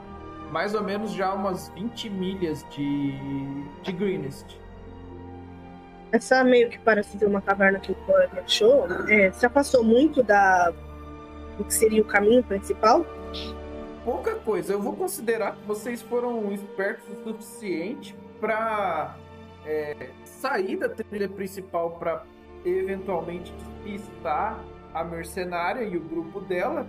mais ou menos já umas 20 milhas de, de Greenest. Essa meio que parece ter uma caverna que o Cora me achou, é, se afastou muito da do que seria o caminho principal. Pouca coisa. Eu vou considerar que vocês foram espertos o suficiente para sair da trilha principal para eventualmente despistar a mercenária e o grupo dela,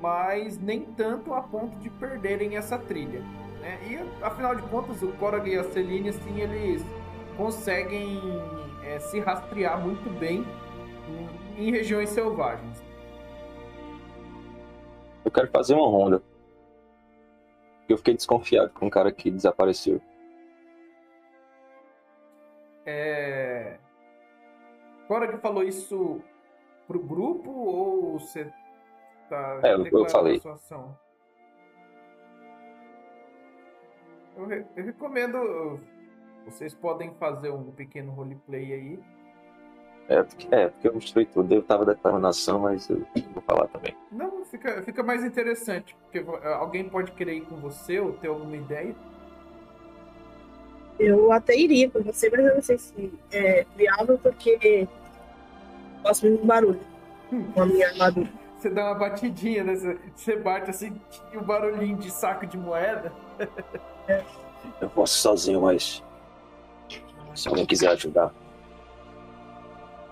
mas nem tanto a ponto de perderem essa trilha. né? E afinal de contas, o Korag e a Celine, assim, eles conseguem é, se rastrear muito bem em, em regiões selvagens. Eu quero fazer uma ronda. Eu fiquei desconfiado com o cara que desapareceu. É... Korag falou isso pro grupo ou você tá É, eu- falei. a sua ação? Eu, re- eu recomendo. Vocês podem fazer um pequeno roleplay aí. É porque, é, porque eu mostrei tudo. Eu tava declarando ação, mas eu vou falar também. Não, fica, fica mais interessante, porque vo- alguém pode querer ir com você ou ter alguma ideia. Eu até iria com você, mas eu não sei se é viável porque gosto muito barulho com a minha armadura. Você dá uma batidinha, né? Você, bate assim, e o barulhinho de saco de moeda. Eu posso ir sozinho, mas. Se alguém quiser ajudar.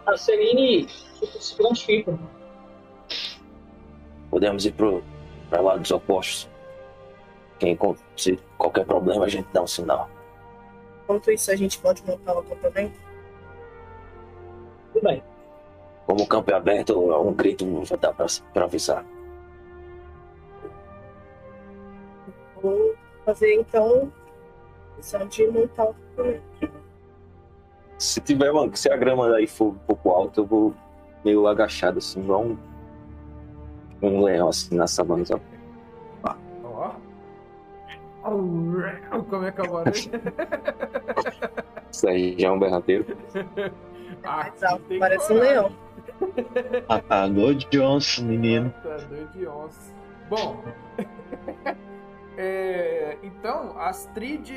A Celine tipo, se prontifica. Podemos ir pro, pra lá dos opostos. Quem, se qualquer problema, a gente dá um sinal. Enquanto isso, a gente pode montar o acampamento. Tudo bem. Como o campo é aberto, um grito não vai dar pra, pra avisar. Vou fazer então só de montar o. Se tiver uma, se a grama aí for um pouco alta, eu vou meio agachado, assim, igual um, um leão, assim, na savana. sabe? Ó. Au, Como é que é barulho? (laughs) Isso aí já é um alto, (laughs) tem parece um leão. Apagou Johnson, menino. Matador de onça. Bom, (laughs) é, então, Astrid,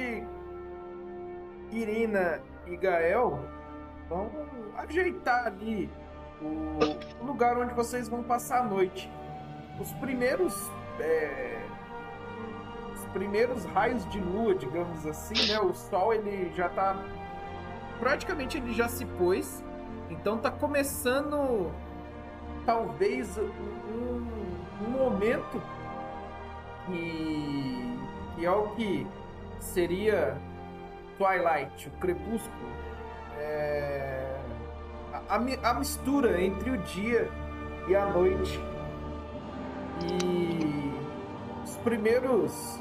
Irina e Gael vão ajeitar ali o lugar onde vocês vão passar a noite. Os primeiros. é, os primeiros raios de lua, digamos assim, né? O sol ele já tá. Praticamente ele já se pôs. Então tá começando talvez um, um momento que, que é o que seria Twilight, o crepúsculo. É, a, a mi- a mistura entre o dia e a noite. E os primeiros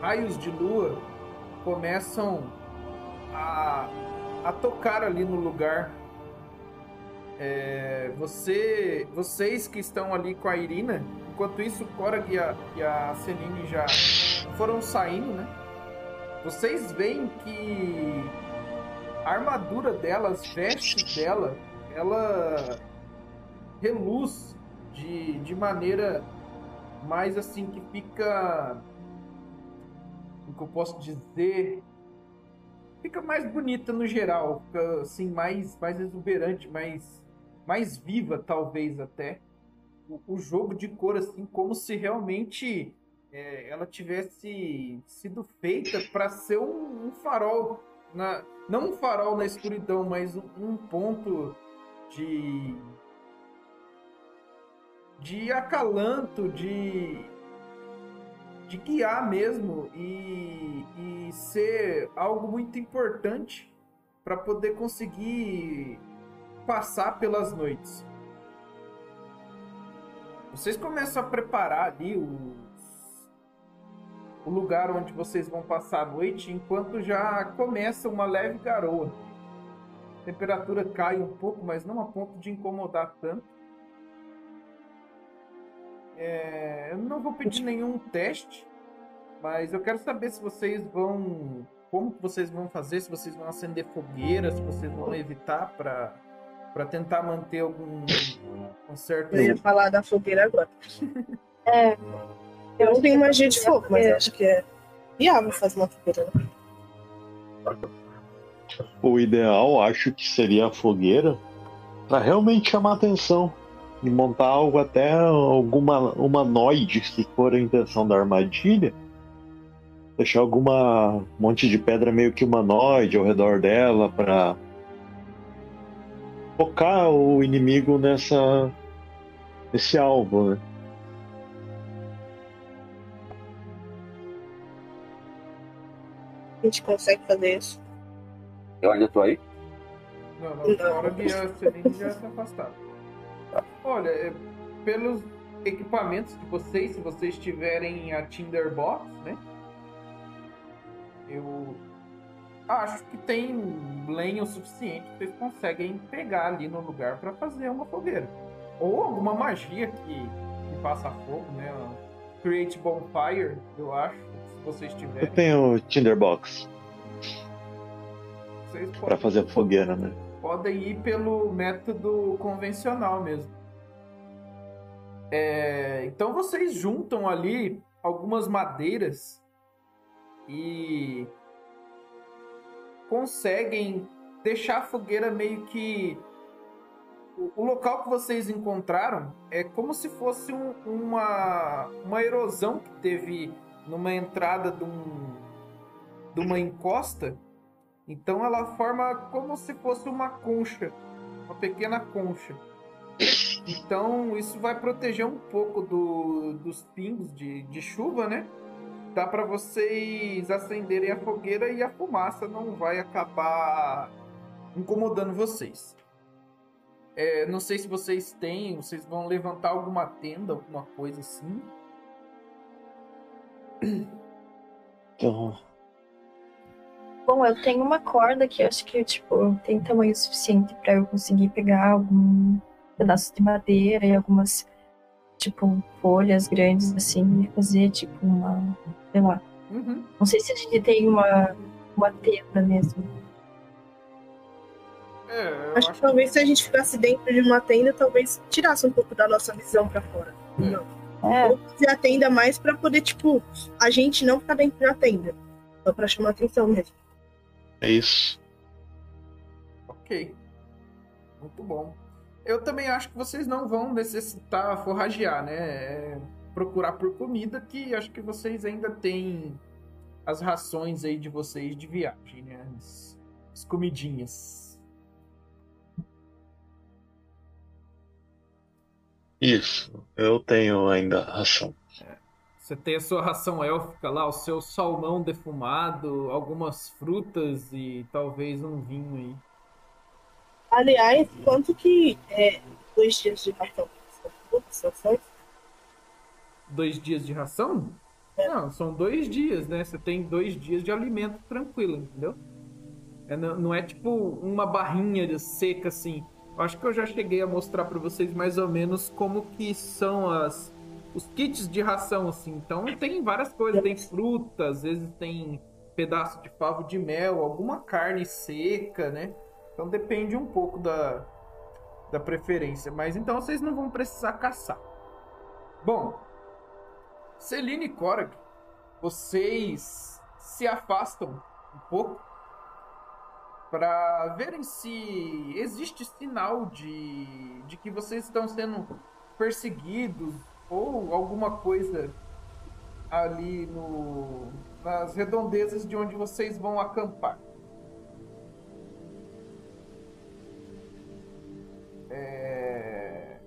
raios de lua começam a, a tocar ali no lugar. É, você, vocês que estão ali com a Irina, enquanto isso Korag e a, e a Celine já foram saindo, né? Vocês veem que a armadura dela, as vestes dela, ela reluz de, de maneira mais assim que fica. O que eu posso dizer? Fica mais bonita no geral, fica assim, mais, mais exuberante, mais, mais viva, talvez até. O, o jogo de cor, assim, como se realmente é, ela tivesse sido feita para ser um, um farol. Na, não um farol na escuridão, mas um, um ponto de. de acalanto, de. De guiar mesmo e, e ser algo muito importante para poder conseguir passar pelas noites. Vocês começam a preparar ali os, o lugar onde vocês vão passar a noite, enquanto já começa uma leve garoa. A temperatura cai um pouco, mas não a ponto de incomodar tanto. É, eu não vou pedir nenhum teste, mas eu quero saber se vocês vão. Como que vocês vão fazer, se vocês vão acender fogueiras, se vocês vão evitar para para tentar manter algum um certo. Eu ia falar da fogueira agora. (laughs) É, Eu não tenho magia de fogo, mas eu acho que é viável fazer uma fogueira. né? O ideal, acho que seria a fogueira para realmente chamar atenção e montar algo até alguma humanoide, se for a intenção da armadilha. Deixar alguma monte de pedra meio que humanoide ao redor dela para focar o inimigo nessa nesse alvo, né? A gente consegue fazer isso. Eu ainda tô aí. Não, não, hora que a Celine já se afastaram. Olha, é, pelos equipamentos de vocês, se vocês tiverem a Tinderbox, né? Eu acho que tem lenha o suficiente que vocês conseguem pegar ali no lugar para fazer uma fogueira. Ou alguma magia que, que faça fogo, né? Create Bonfire, eu acho, se vocês Eu tiverem. tenho Tinderbox para fazer fogueira, né? podem ir pelo método convencional mesmo. É, então vocês juntam ali algumas madeiras e conseguem deixar a fogueira meio que. O, local que vocês encontraram é como se fosse um- uma, uma erosão que teve numa entrada de, um, de uma encosta. Então ela forma como se fosse uma concha, uma pequena concha. Então isso vai proteger um pouco do, dos pingos de, de chuva, né? Dá para vocês acenderem a fogueira e a fumaça não vai acabar incomodando vocês. É, não sei se vocês têm, vocês vão levantar alguma tenda, alguma coisa assim. Então, Bom, eu tenho uma corda que eu acho que, tipo, tem tamanho suficiente pra eu conseguir pegar algum pedaço de madeira e algumas, tipo, folhas grandes, assim, e fazer, tipo, uma, sei lá. Uhum. Não sei se a gente tem uma, uma tenda mesmo. É, eu Acho que talvez se a gente ficasse dentro de uma tenda, talvez tirasse um pouco da nossa visão pra fora. Não. É, Ou fazer a tenda mais pra poder, tipo, a gente não ficar dentro da tenda. Só pra chamar atenção mesmo. é isso. Ok. Muito bom. Eu também acho que vocês não vão necessitar forragear, né? É procurar por comida, que acho que vocês ainda têm as rações aí de vocês de viagem, né? As, as comidinhas. Isso. Eu tenho ainda ração. Você tem a sua ração élfica lá, o seu salmão defumado, algumas frutas e talvez um vinho aí. Aliás, quanto que é dois dias de só- Dois dias de ração? Não, são dois dias, né? Você tem dois dias de alimento tranquilo, entendeu? É, não, não é tipo uma barrinha de seca assim. Eu acho que eu já cheguei a mostrar pra vocês mais ou menos como que são as os kits de ração assim. Então tem várias coisas, tem fruta, às vezes tem pedaço de favo de mel, alguma carne seca, né? Então depende um pouco da da preferência, mas então vocês não vão precisar caçar. Bom, Celine e Korag, vocês se afastam um pouco para verem se existe sinal de, de que vocês estão sendo perseguidos ou alguma coisa ali no, nas redondezas de onde vocês vão acampar. É...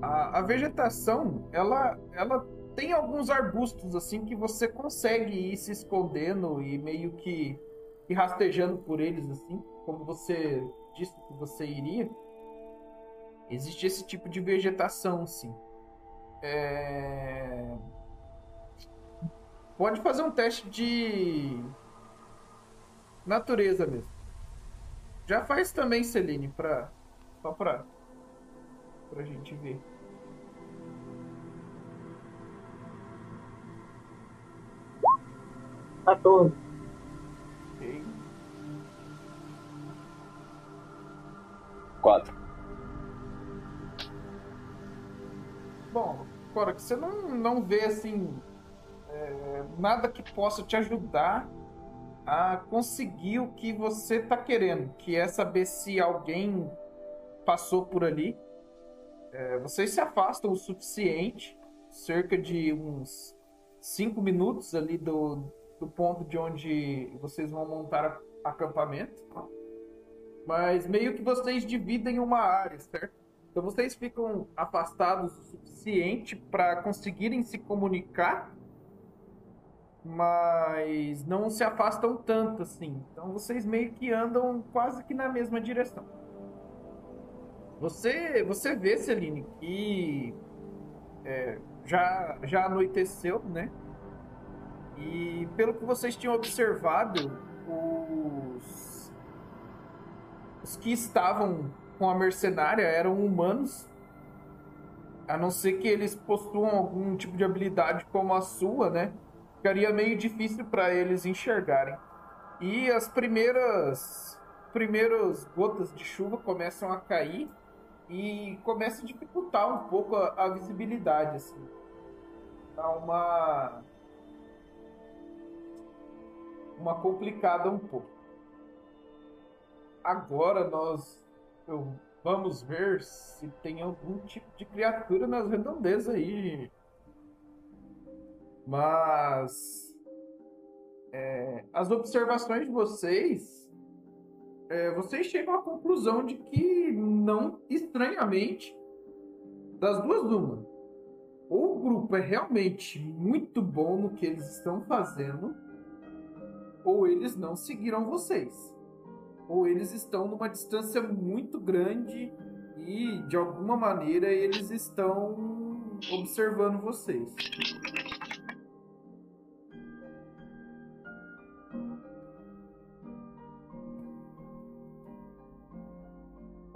A, a vegetação, ela, ela tem alguns arbustos assim que você consegue ir se escondendo e meio que, que rastejando por eles assim, como você disse que você iria. Existe esse tipo de vegetação, sim. É... Pode fazer um teste de natureza mesmo. Já faz também, Celine, pra... só pra... pra gente ver. Quatorze. Ok. Quatro. Bom, agora que você não, não vê assim é, nada que possa te ajudar a conseguir o que você está querendo, que é saber se alguém passou por ali. É, vocês se afastam o suficiente, cerca de uns cinco minutos ali do, do ponto de onde vocês vão montar acampamento. Mas meio que vocês dividem uma área, certo? Então vocês ficam afastados o suficiente para conseguirem se comunicar, mas não se afastam tanto assim. Então vocês meio que andam quase que na mesma direção. Você, você vê, Celine, que é, já, já anoiteceu, né? E pelo que vocês tinham observado, os, os que estavam com a mercenária eram humanos. A não ser que eles possuam algum tipo de habilidade como a sua, né? Ficaria meio difícil para eles enxergarem. E as primeiras primeiras gotas de chuva começam a cair e começa a dificultar um pouco a, a visibilidade assim. Dá uma uma complicada um pouco. Agora nós vamos ver se tem algum tipo de criatura nas redondezas aí. Mas é, as observações de vocês, é, vocês chegam à conclusão de que não, estranhamente, das duas uma, ou o grupo é realmente muito bom no que eles estão fazendo ou eles não seguiram vocês. Ou eles estão numa distância muito grande e de alguma maneira eles estão observando vocês.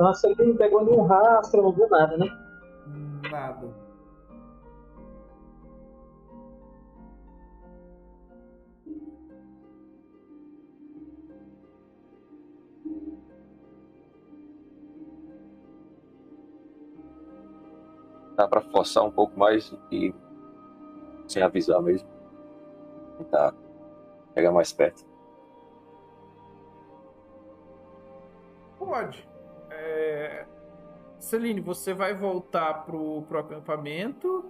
Nossa, ele não pegou nenhum rastro, não viu nada, né? Nada. Dá pra forçar um pouco mais e sem avisar mesmo. Tentar pegar mais perto. Pode. É... Celine, você vai voltar pro, pro acampamento?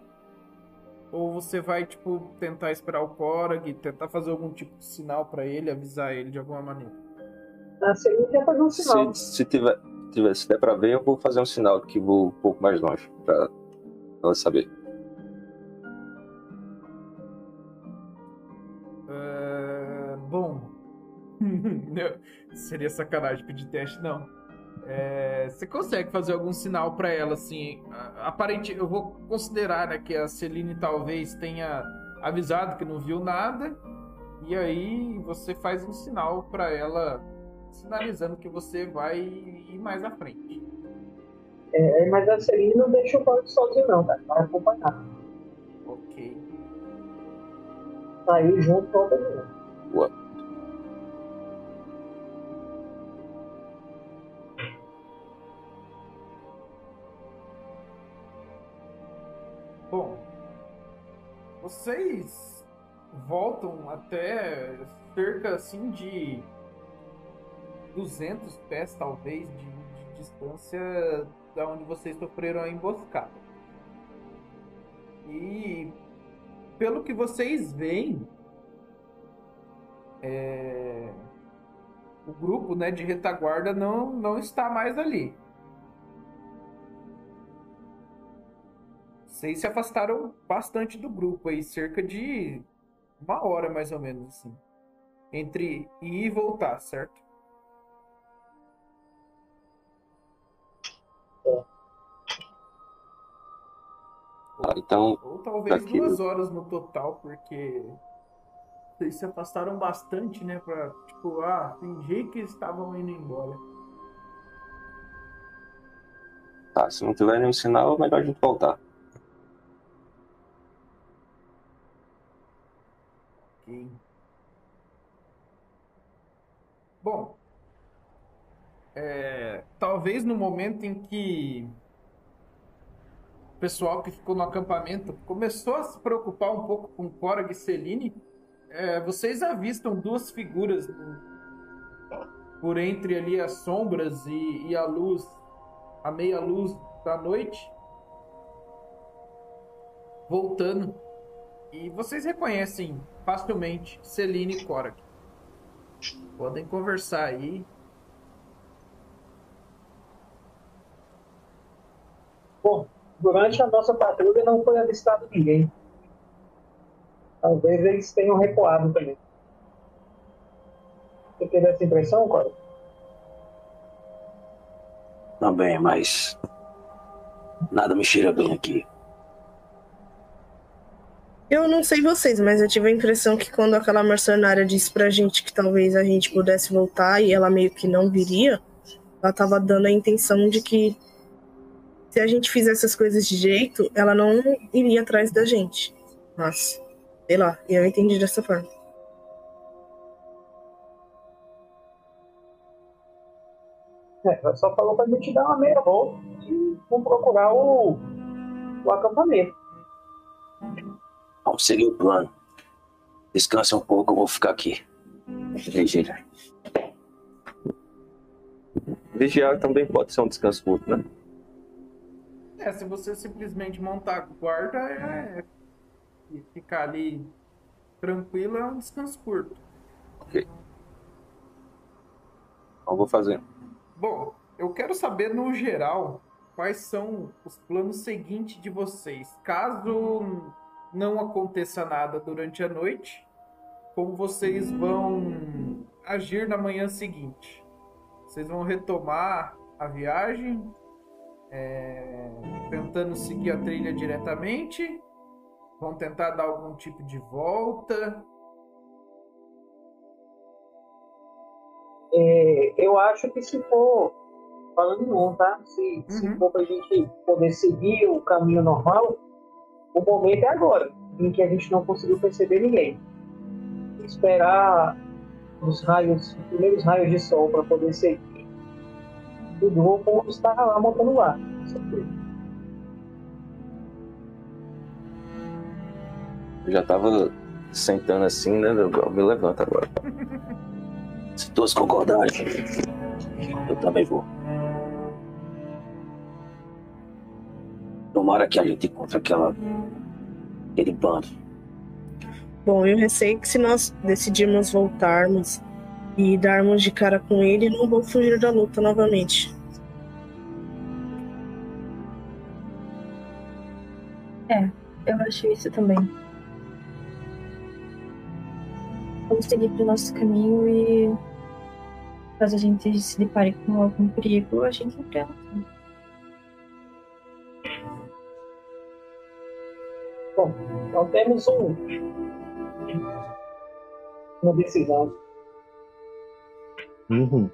Ou você vai, tipo, tentar esperar o Korag, tentar fazer algum tipo de sinal para ele, avisar ele de alguma maneira? A Celine quer fazer um sinal. Se, se tiver, tiver, se der pra ver, eu vou fazer um sinal que vou um pouco mais longe. Pra ela saber. Uh, bom. (laughs) Seria sacanagem pedir teste, não. É, você consegue fazer algum sinal para ela, assim? Aparente, eu vou considerar né, que a Celine talvez tenha avisado que não viu nada, e aí você faz um sinal para ela, sinalizando que você vai ir mais à frente. É, mas a Celine não deixa o Paulo sozinho, não, cara. Vai acompanhar. Ok. Saiu junto com o Paulo. Bom, vocês voltam até cerca assim de 200 pés, talvez, de, de distância da onde vocês sofreram a emboscada. E pelo que vocês veem, é... o grupo né, de retaguarda não, não está mais ali. Vocês se afastaram bastante do grupo aí, cerca de uma hora mais ou menos assim. Entre ir e voltar, certo? então, Ou talvez Daqui- duas horas no total, porque vocês se afastaram bastante, né? Pra, tipo, ah, fingir que estavam indo embora. tá, se não tiver nenhum sinal, é melhor a gente voltar. Ok. Bom, é, talvez no momento em que o pessoal que ficou no acampamento começou a se preocupar um pouco com Korag e Celine, é, vocês avistam duas figuras no- por entre ali as sombras e, e a luz, a meia luz da noite, voltando. E vocês reconhecem facilmente Celine e Korag. Podem conversar aí. Bom, durante a nossa patrulha não foi avistado ninguém. Talvez eles tenham recuado também. Você teve essa impressão, Cora? Também, mas nada me cheira bem aqui. Eu não sei vocês, mas eu tive a impressão que quando aquela mercenária disse pra gente que talvez a gente pudesse voltar e ela meio que não viria, ela tava dando a intenção de que se a gente fizesse as coisas de jeito, ela não iria atrás da gente. Mas, sei lá, eu entendi dessa forma. É, ela só falou pra gente dar uma meia volta e vamos procurar o, o acampamento. Vamos seguir o plano. Descansa um pouco, eu vou ficar aqui. Vigília. Vigiar também pode ser um descanso curto, né? É, se você simplesmente montar guarda é, e ficar ali tranquilo, é um descanso curto. Ok. Então vou fazer. Bom, eu quero saber no geral quais são os planos seguintes de vocês. Caso não aconteça nada durante a noite, como vocês vão agir na manhã seguinte? Vocês vão retomar a viagem, é, tentando seguir a trilha diretamente? Vão tentar dar algum tipo de volta? É, eu acho que se for, falando em um, tá? Se, se Uhum. for pra gente poder seguir o caminho normal, o momento é agora, em que a gente não conseguiu perceber ninguém. Esperar os raios, os primeiros raios de sol para poder seguir. O grupo está lá montando lá. Eu já tava sentando assim, né? Eu me levanto agora. (laughs) Se todos concordarem, eu também vou. Tomara que a gente encontre aquela, aquele bando. Bom, eu receio que se nós decidirmos voltarmos e darmos de cara com ele, não vou fugir da luta novamente. Eu acho isso também. Vamos seguir pro nosso caminho e caso a gente se depare com algum perigo, a gente enfrenta. Temos um, uma decisão. Uhum.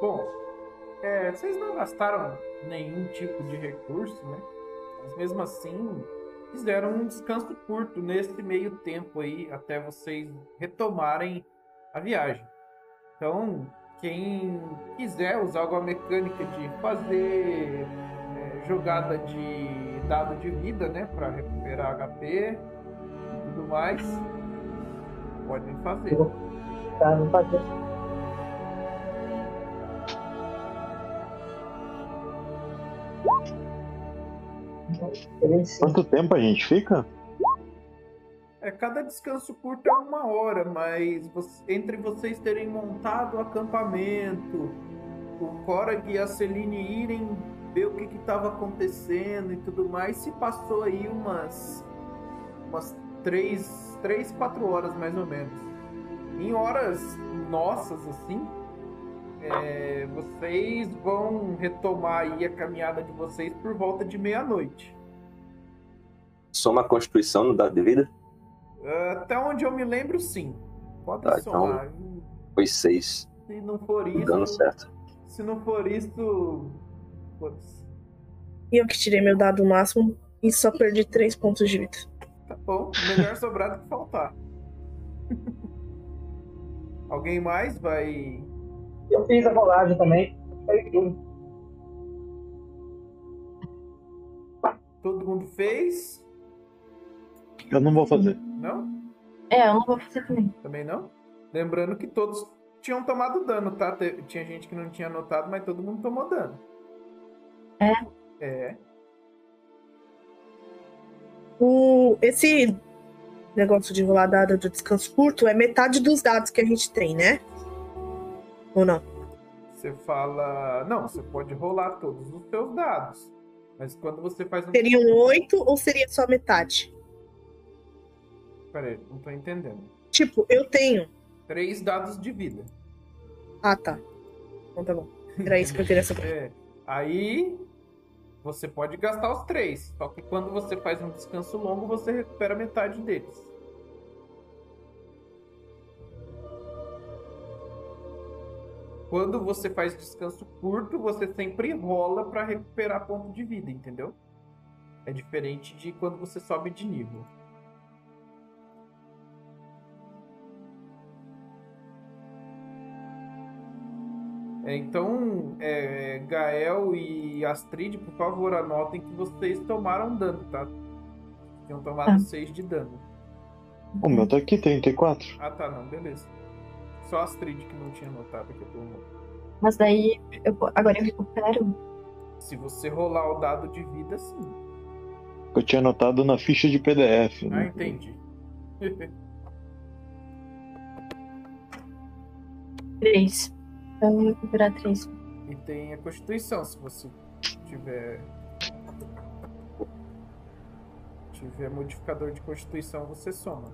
Bom, é, vocês não gastaram nenhum tipo de recurso, né? Mas mesmo assim, fizeram um descanso curto nesse meio tempo aí, até vocês retomarem a viagem. Então, quem quiser usar alguma mecânica de fazer jogada de dado de vida, né? Pra recuperar HP e tudo mais, podem fazer. Tá, vamos fazer. Quanto tempo a gente fica? É, cada descanso curto é uma hora, mas você- entre vocês terem montado o acampamento, o Korag e a Celine irem ver o que estava acontecendo e tudo mais, se passou aí umas umas três, três, quatro horas mais ou menos. Em horas nossas assim, É, vocês vão retomar aí a caminhada de vocês por volta de meia-noite. Soma a Constituição no dado de vida? Até onde eu me lembro, sim. Pode Tá, somar. Foi seis. Se não for isso. Dando certo. Se não for isso. E eu que tirei meu dado máximo e só perdi 3 pontos de vida. Tá bom. Melhor sobrar do que faltar. (laughs) Alguém mais vai. Eu fiz a rolagem também. Todo mundo fez? Eu não vou fazer. Não? É, eu não vou fazer também. Também não? Lembrando que todos tinham tomado dano, tá? Tinha gente que não tinha notado, mas todo mundo tomou dano. É? É. O, esse negócio de rolar dado do descanso curto é metade dos dados que a gente tem, né? Ou não? Você fala. Não, você pode rolar todos os seus dados. Mas quando você faz um. Seriam oito ou seria só metade? Pera aí, não tô entendendo. Tipo, eu tenho. Três dados de vida. Ah, tá. Então tá bom. Era isso que eu queria saber. (laughs) É. Aí. Você pode gastar os três. Só que quando você faz um descanso longo, você recupera metade deles. Quando você faz descanso curto, você sempre rola para recuperar ponto de vida, entendeu? É diferente de quando você sobe de nível. Então, é, Gael e Astrid, por favor, anotem que vocês tomaram dano, tá? Tinham tomado Ah. 6 de dano. O meu tá aqui, 34. Ah, tá, não, beleza. Só a Astrid que não tinha notado que tomou. Mas daí, eu, agora eu recupero. Se você rolar o dado de vida, sim. Eu tinha anotado na ficha de PDF. Ah, né? entendi. (laughs) Três. Então, três. e tem a Constituição, se você tiver. Tiver modificador de Constituição, você soma.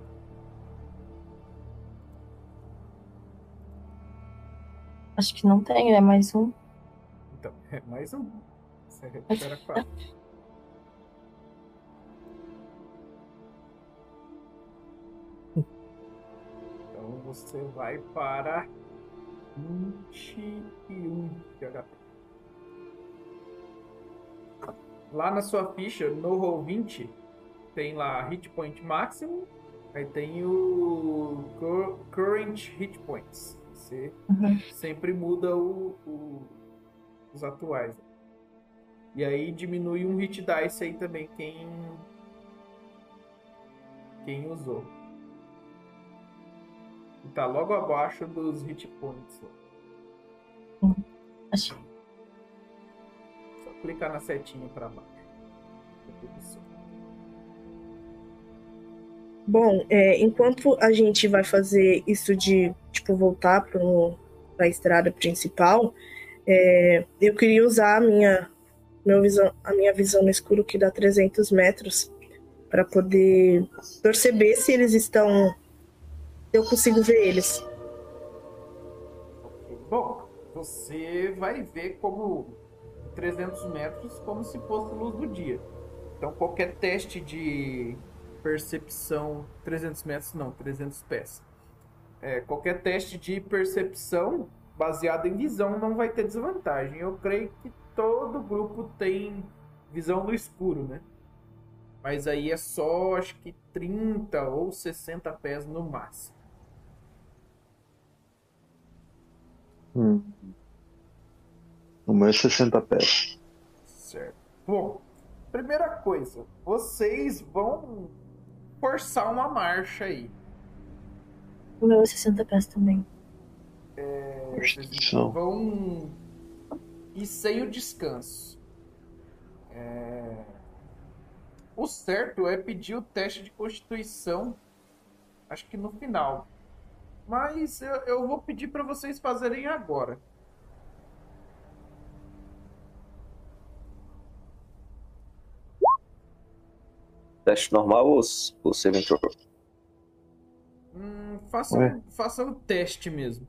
Acho que não tem, é mais um. Então, é mais um. Você recupera (laughs) 4. Então você vai para 21 de HP. Lá na sua ficha, no roll 20, tem lá hit point máximo, aí tem o cur- current hit points. Você Uhum. sempre muda o- o- os atuais. E aí diminui um hit dice aí também quem quem usou. E tá logo abaixo dos hit points. Acho Só clicar na setinha para baixo. Bom, é, enquanto a gente vai fazer isso de, tipo, voltar para a estrada principal, é, eu queria usar a minha, meu visão, a minha visão no escuro, que dá 300 metros, para poder perceber se eles estão. Eu consigo ver eles. Bom, você vai ver como 300 metros como se fosse luz do dia. Então qualquer teste de percepção 300 metros não, 300 pés. É, qualquer teste de percepção baseado em visão não vai ter desvantagem. Eu creio que todo grupo tem visão no escuro, né? Mas aí é só acho que 30 ou 60 pés no máximo. Hum. O meu é 60 pés. Certo. Bom, primeira coisa, vocês vão forçar uma marcha aí. O meu é 60 pés também. Vocês Constituição. vão ir sem o descanso. É, O certo é pedir o teste de constituição, acho que no final. Mas eu, eu vou pedir para vocês fazerem agora. Teste normal ou, ou saving throw? Hum, faça, Ué? faça o teste mesmo.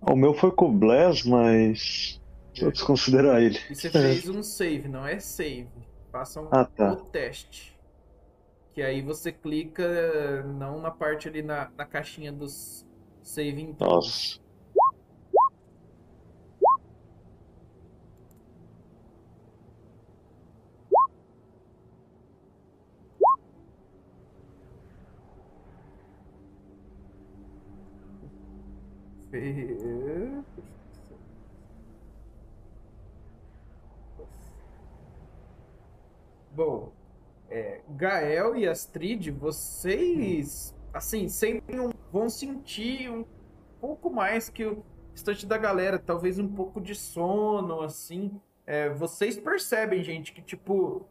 O meu foi com o Bless, mas. Vou desconsiderar ele. E você (laughs) fez um save, não é save. Faça um Ah, tá. o teste. Que aí você clica não na parte ali na, na caixinha dos saving throws. Nossa. Bom, é, Gael e Astrid, vocês, assim, sempre um- vão sentir um pouco mais que o restante da galera, talvez um pouco de sono, assim. É, vocês percebem, gente, que tipo,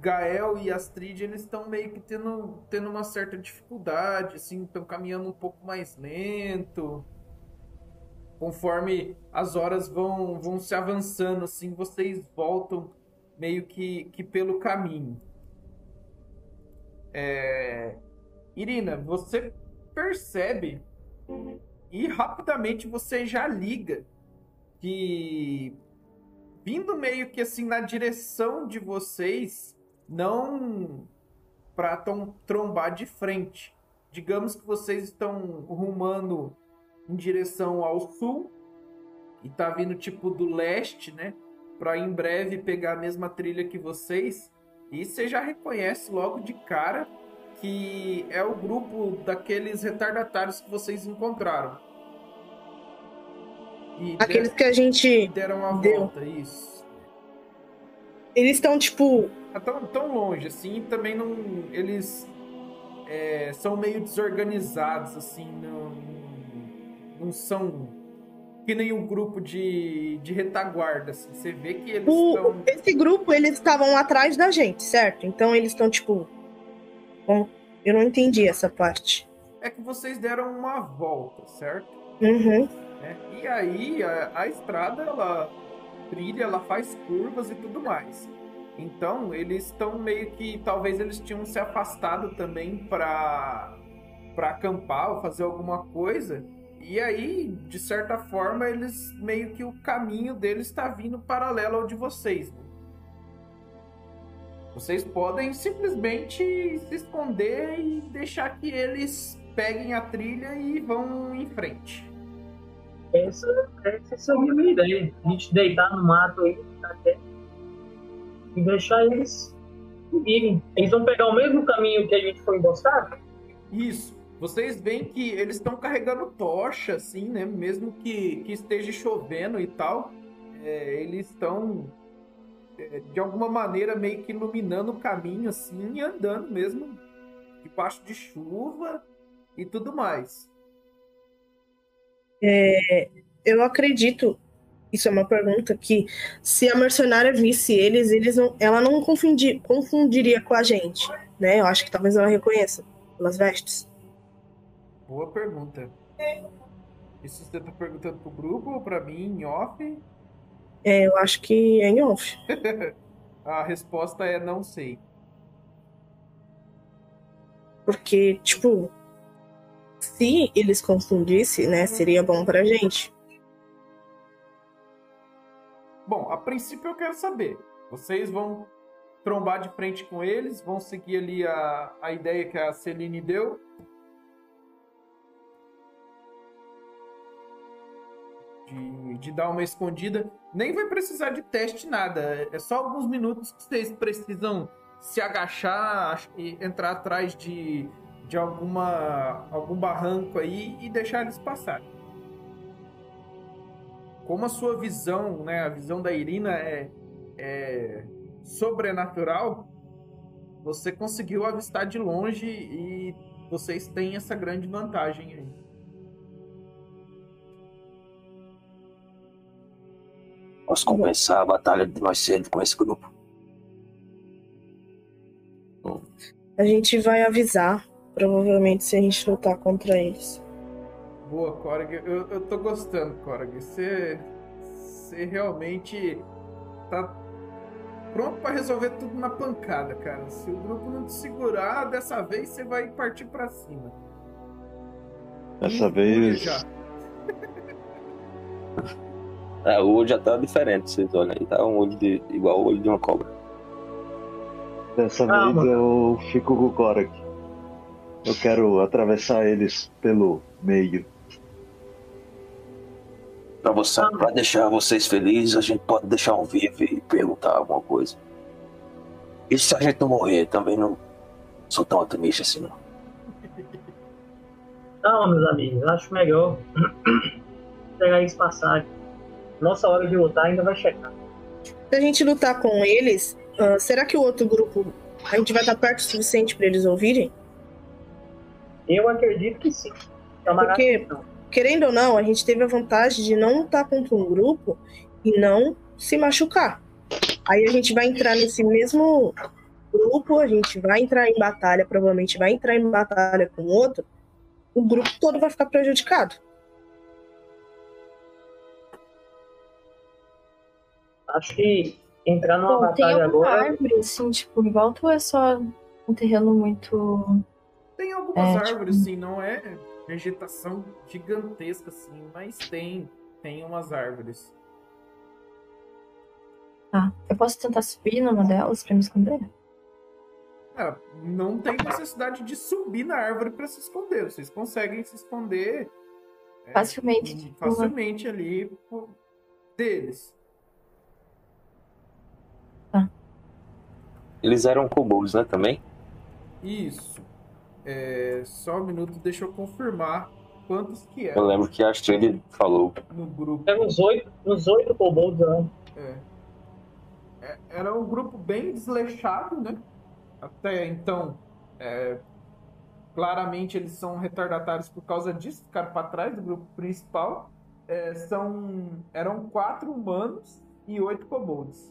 Gael e Astrid, eles estão meio que tendo, tendo uma certa dificuldade, assim, estão caminhando um pouco mais lento. Conforme as horas vão, vão se avançando, assim, vocês voltam meio que, que pelo caminho. É... Irina, você percebe e rapidamente você já liga que vindo meio que assim na direção de vocês, não para trombar de frente. Digamos que vocês estão rumando em direção ao sul e tá vindo tipo do leste, né? Para em breve pegar a mesma trilha que vocês. E você já reconhece logo de cara que é o grupo daqueles retardatários que vocês encontraram. E Aqueles que a gente. deram a deu. volta, isso. Eles estão, tipo. Tá tão, tão longe, assim, também não. Eles é, são meio desorganizados, assim, não, não são que nem um grupo de, de retaguarda, assim. Você vê que eles O, estão. esse grupo, eles estavam atrás da gente, certo? Então eles estão, tipo. Eu não entendi essa parte. É que vocês deram uma volta, certo? Uhum. né? E aí a, a estrada ela trilha, ela faz curvas e tudo mais. Então eles estão meio que talvez eles tinham se afastado também para para acampar ou fazer alguma coisa. E aí, de certa forma, eles meio que o caminho deles está vindo paralelo ao de vocês. né? Vocês podem simplesmente se esconder e deixar que eles peguem a trilha e vão em frente. Essa, essa seria a minha ideia. A gente deitar no mato aí, quieto, e deixar eles seguirem. Eles vão pegar o mesmo caminho que a gente foi emboscado? Isso. Vocês veem que eles estão carregando tocha, assim, né? Mesmo que, que esteja chovendo e tal, é, eles estão é, de alguma maneira meio que iluminando o caminho, assim, e andando mesmo debaixo de chuva e tudo mais. Eu acredito. Isso é uma pergunta que se a mercenária visse eles, eles não, ela não confundi, confundiria com a gente, né? Eu acho que talvez ela reconheça pelas vestes. Boa pergunta. Isso você tá perguntando pro grupo ou pra mim, em off? É, eu acho que é em off. (laughs) A resposta é não sei. Porque, tipo, se eles confundissem, né, seria bom pra gente. Bom, a princípio eu quero saber. Vocês vão trombar de frente com eles, vão seguir ali a, a ideia que a Celine deu. De, de dar uma escondida. Nem vai precisar de teste, nada. É só alguns minutos que vocês precisam se agachar e entrar atrás de, de alguma, algum barranco aí e deixar eles passarem como a sua visão, né, a visão da Irina é, é sobrenatural, você conseguiu avistar de longe e vocês têm essa grande vantagem aí. Posso compensar a batalha de mais cedo com esse grupo. A gente vai avisar, provavelmente, se a gente lutar contra eles. Boa, Korg. Eu, eu tô gostando, Korg. Você, você realmente tá pronto pra resolver tudo na pancada, cara. Se o grupo não te segurar, dessa vez você vai partir pra cima. Dessa vez. já. (laughs) É, o olho já tá diferente, vocês olham aí. Tá um olho de, igual o olho de uma cobra. Dessa Calma. vez eu fico com o Korak. Eu quero atravessar eles pelo meio. Pra, você, Ah. pra deixar vocês felizes, a gente pode deixar um vivo e perguntar alguma coisa. E se a gente não morrer, também não sou tão otimista assim, não. Não, meus amigos, acho melhor (clears throat) pegar isso passar. Nossa hora de lutar ainda vai chegar. Se a gente lutar com eles, ah, será que o outro grupo a gente vai estar perto o suficiente para eles ouvirem? Eu acredito que sim. É Porque- atenção. Querendo ou não, a gente teve a vantagem de não lutar contra um grupo e não se machucar. Aí a gente vai entrar nesse mesmo grupo, a gente vai entrar em batalha, provavelmente vai entrar em batalha com outro, o grupo todo vai ficar prejudicado. Acho que entrar numa Bom, tem batalha alguma agora. árvore, assim, tipo, em volta ou é só um terreno muito. Tem algumas É, tipo- árvores, sim, não é vegetação gigantesca, assim, mas tem. Tem umas árvores. Tá. Eu posso tentar subir numa delas pra me esconder? Ah, não tem necessidade de subir na árvore para se esconder. Vocês conseguem se esconder é, Facilmente, tipo, facilmente ali deles. Eles eram kobolds, né, também? Isso. É, só um minuto, deixa eu confirmar quantos que Eu eram lembro que a Astrid falou. no grupo. Tem uns oito, uns oito kobolds lá. É. É, Era um grupo bem desleixado, né? Até então, é, claramente eles são retardatários por causa disso, ficaram para trás do grupo principal. É, são, eram quatro humanos e oito kobolds.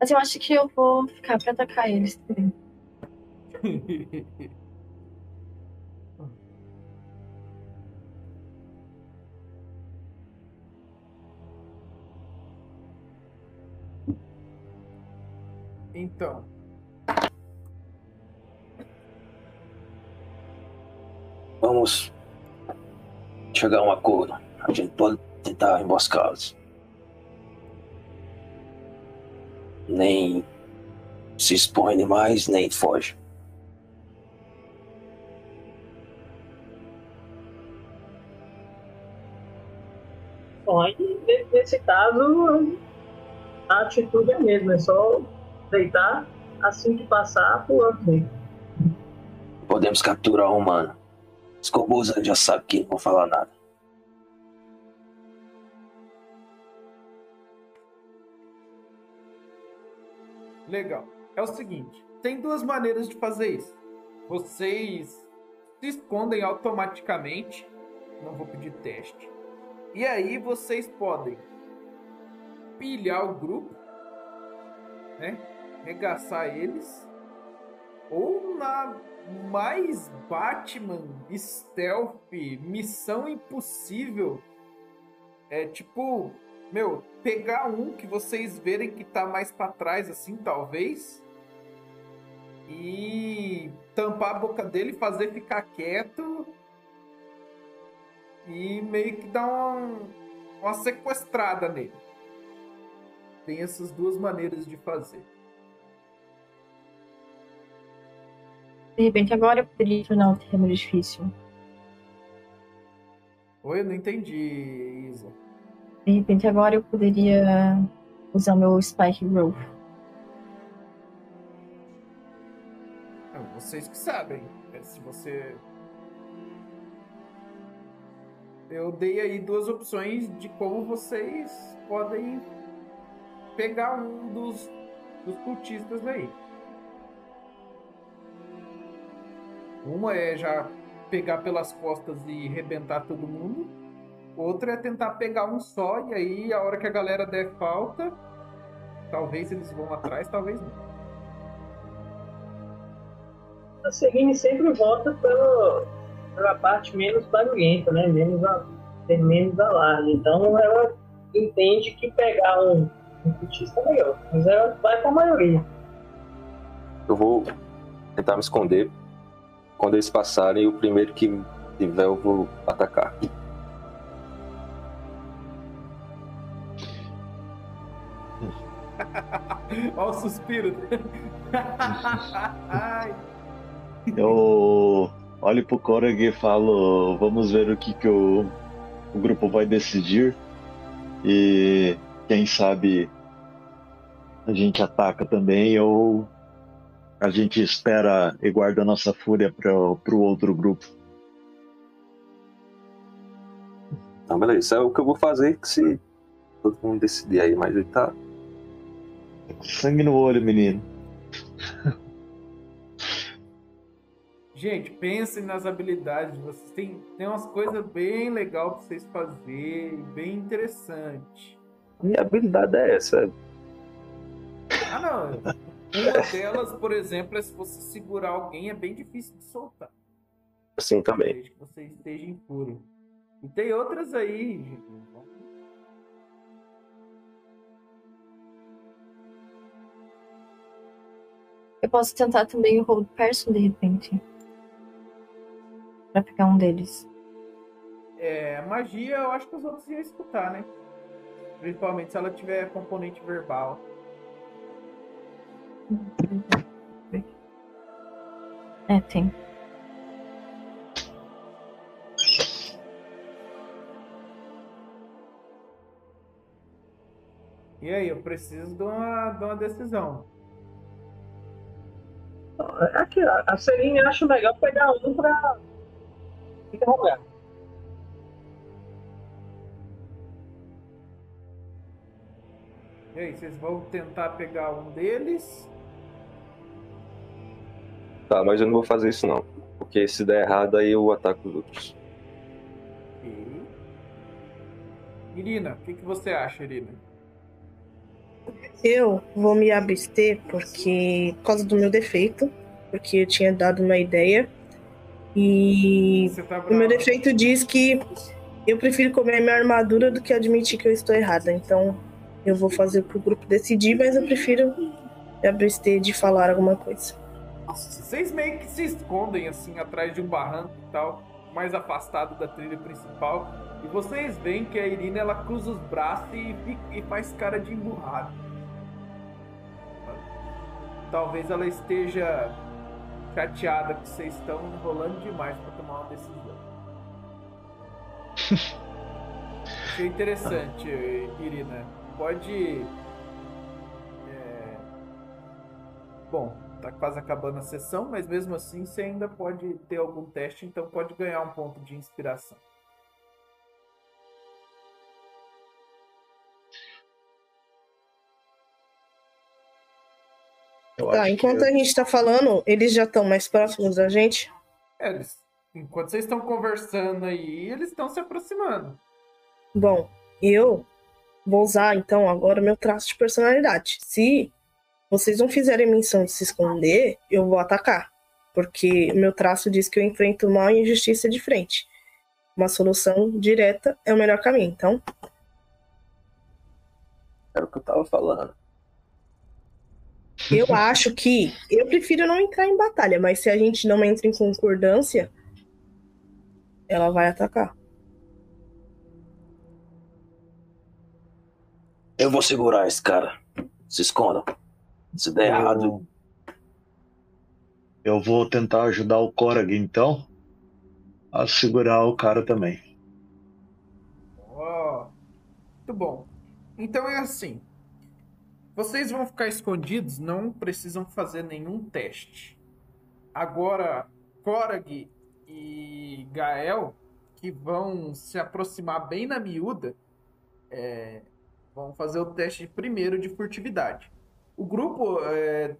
Mas eu acho que eu vou ficar pra atacar eles também. Então, Vamos chegar a um acordo. A gente pode tentar emboscá-los. Nem se expõe demais, nem foge. Bom, aí ne- nesse caso a atitude é a mesma, é só deitar assim que passar pulando dele. Podemos capturar um humano. Os já sabem que não vão falar nada. Legal. É o seguinte, tem duas maneiras de fazer isso. Vocês se escondem automaticamente. Não vou pedir teste. E aí vocês podem pilhar o grupo, né? Regaçar eles. Ou na mais Batman, stealth, missão impossível. É tipo, meu, pegar um que vocês verem que tá mais pra trás, assim, talvez. E tampar a boca dele, fazer ficar quieto. E meio que dar uma, uma sequestrada nele. Tem essas duas maneiras de fazer. De repente agora eu poderia tornar o terreno difícil. Oi, eu não entendi, Isa. De repente agora eu poderia usar o meu Spike Growth. É, vocês que sabem. É, Se você. Eu dei aí duas opções de como vocês podem pegar um dos, dos cultistas aí. Uma é já pegar pelas costas e rebentar todo mundo. Outra é tentar pegar um só e aí a hora que a galera der falta, talvez eles vão atrás, talvez não. A Serine sempre volta pelo, pela parte menos barulhenta, né? Menos a, ter menos alarme. Então ela entende que pegar um, um cultista é melhor. Mas ela vai com a maioria. Eu vou tentar me esconder. Quando eles passarem, o primeiro que tiver, eu vou atacar. Olha o suspiro. Eu olho pro Korag e falo, vamos ver o que, que o, o grupo vai decidir. E quem sabe a gente ataca também ou a gente espera e guarda a nossa fúria para o outro grupo. Então, beleza. Isso é o que eu vou fazer que se todo mundo decidir aí, mas ele tá. Sangue no olho, menino. Gente, pensem nas habilidades de vocês. Tem, tem umas coisas bem legais pra vocês fazerem, bem interessante. Minha habilidade é essa. Ah, não. Uma (laughs) delas, por exemplo, é se você segurar alguém, é bem difícil de soltar. Assim também. Desde que você esteja impuro. E tem outras aí, gente. Eu posso tentar também o Hold Person de repente. Pra pegar um deles. É, magia, eu acho que os outros iam escutar, né? Principalmente se ela tiver componente verbal. É, tem. E aí, eu preciso de uma, de uma decisão. Aqui, a a Celine acho legal pegar um pra interrogar. E aí, vocês vão tentar pegar um deles? Tá, mas eu não vou fazer isso não. Porque se der errado, aí eu ataco os outros. Ok. Irina, o que, que você acha, Irina? Eu vou me abster porque por causa do meu defeito, porque eu tinha dado uma ideia e tá o meu defeito diz que eu prefiro comer minha armadura do que admitir que eu estou errada. Então eu vou fazer pro grupo decidir, mas eu prefiro me abster de falar alguma coisa. Vocês meio que se escondem assim atrás de um barranco e tal, mais afastado da trilha principal. E vocês veem que a Irina ela cruza os braços e, e faz cara de emburrado. Talvez ela esteja chateada que vocês estão enrolando demais para tomar uma decisão. (laughs) Achei interessante, Irina. Pode. é, Bom, tá quase acabando a sessão, mas mesmo assim você ainda pode ter algum teste, então pode ganhar um ponto de inspiração. Tá, enquanto que a gente tá falando, eles já estão mais próximos da gente. É, eles, enquanto vocês estão conversando aí, eles estão se aproximando. Bom, eu vou usar então agora meu traço de personalidade. Se vocês não fizerem menção de se esconder, eu vou atacar. Porque meu traço diz que eu enfrento o mal e injustiça de frente. Uma solução direta é o melhor caminho. Então, Era o que eu tava falando. Eu acho que eu prefiro não entrar em batalha, mas se a gente não entra em concordância, ela vai atacar. Eu vou segurar esse cara. Se esconda. Se der errado, eu, eu vou tentar ajudar o Korag então a segurar o cara também. Ó, muito bom. Então é assim. Vocês vão ficar escondidos, não precisam fazer nenhum teste. Agora, Korag e Gael, que vão se aproximar bem na miúda, é, vão fazer o teste primeiro de furtividade. O grupo é,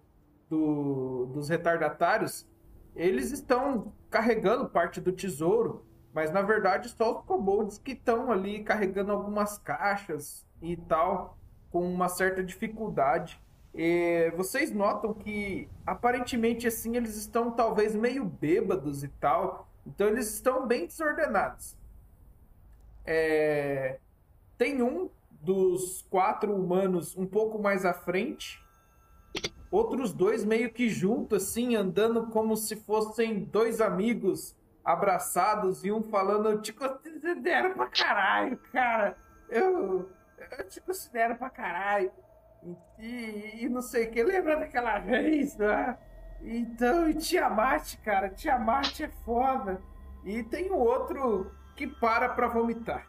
do- dos retardatários, eles estão carregando parte do tesouro, mas na verdade só os kobolds que estão ali carregando algumas caixas e tal, com uma certa dificuldade. E vocês notam que aparentemente assim eles estão talvez meio bêbados e tal, então eles estão bem desordenados. É, Tem um dos quatro humanos um pouco mais à frente, outros dois meio que juntos assim, andando como se fossem dois amigos abraçados e um falando, eu te considero pra caralho, cara. Eu, eu te considero pra caralho. E, e não sei o que, lembra daquela vez, né? Então, e Tiamat, cara, Tiamat é foda. E tem um outro que para pra vomitar.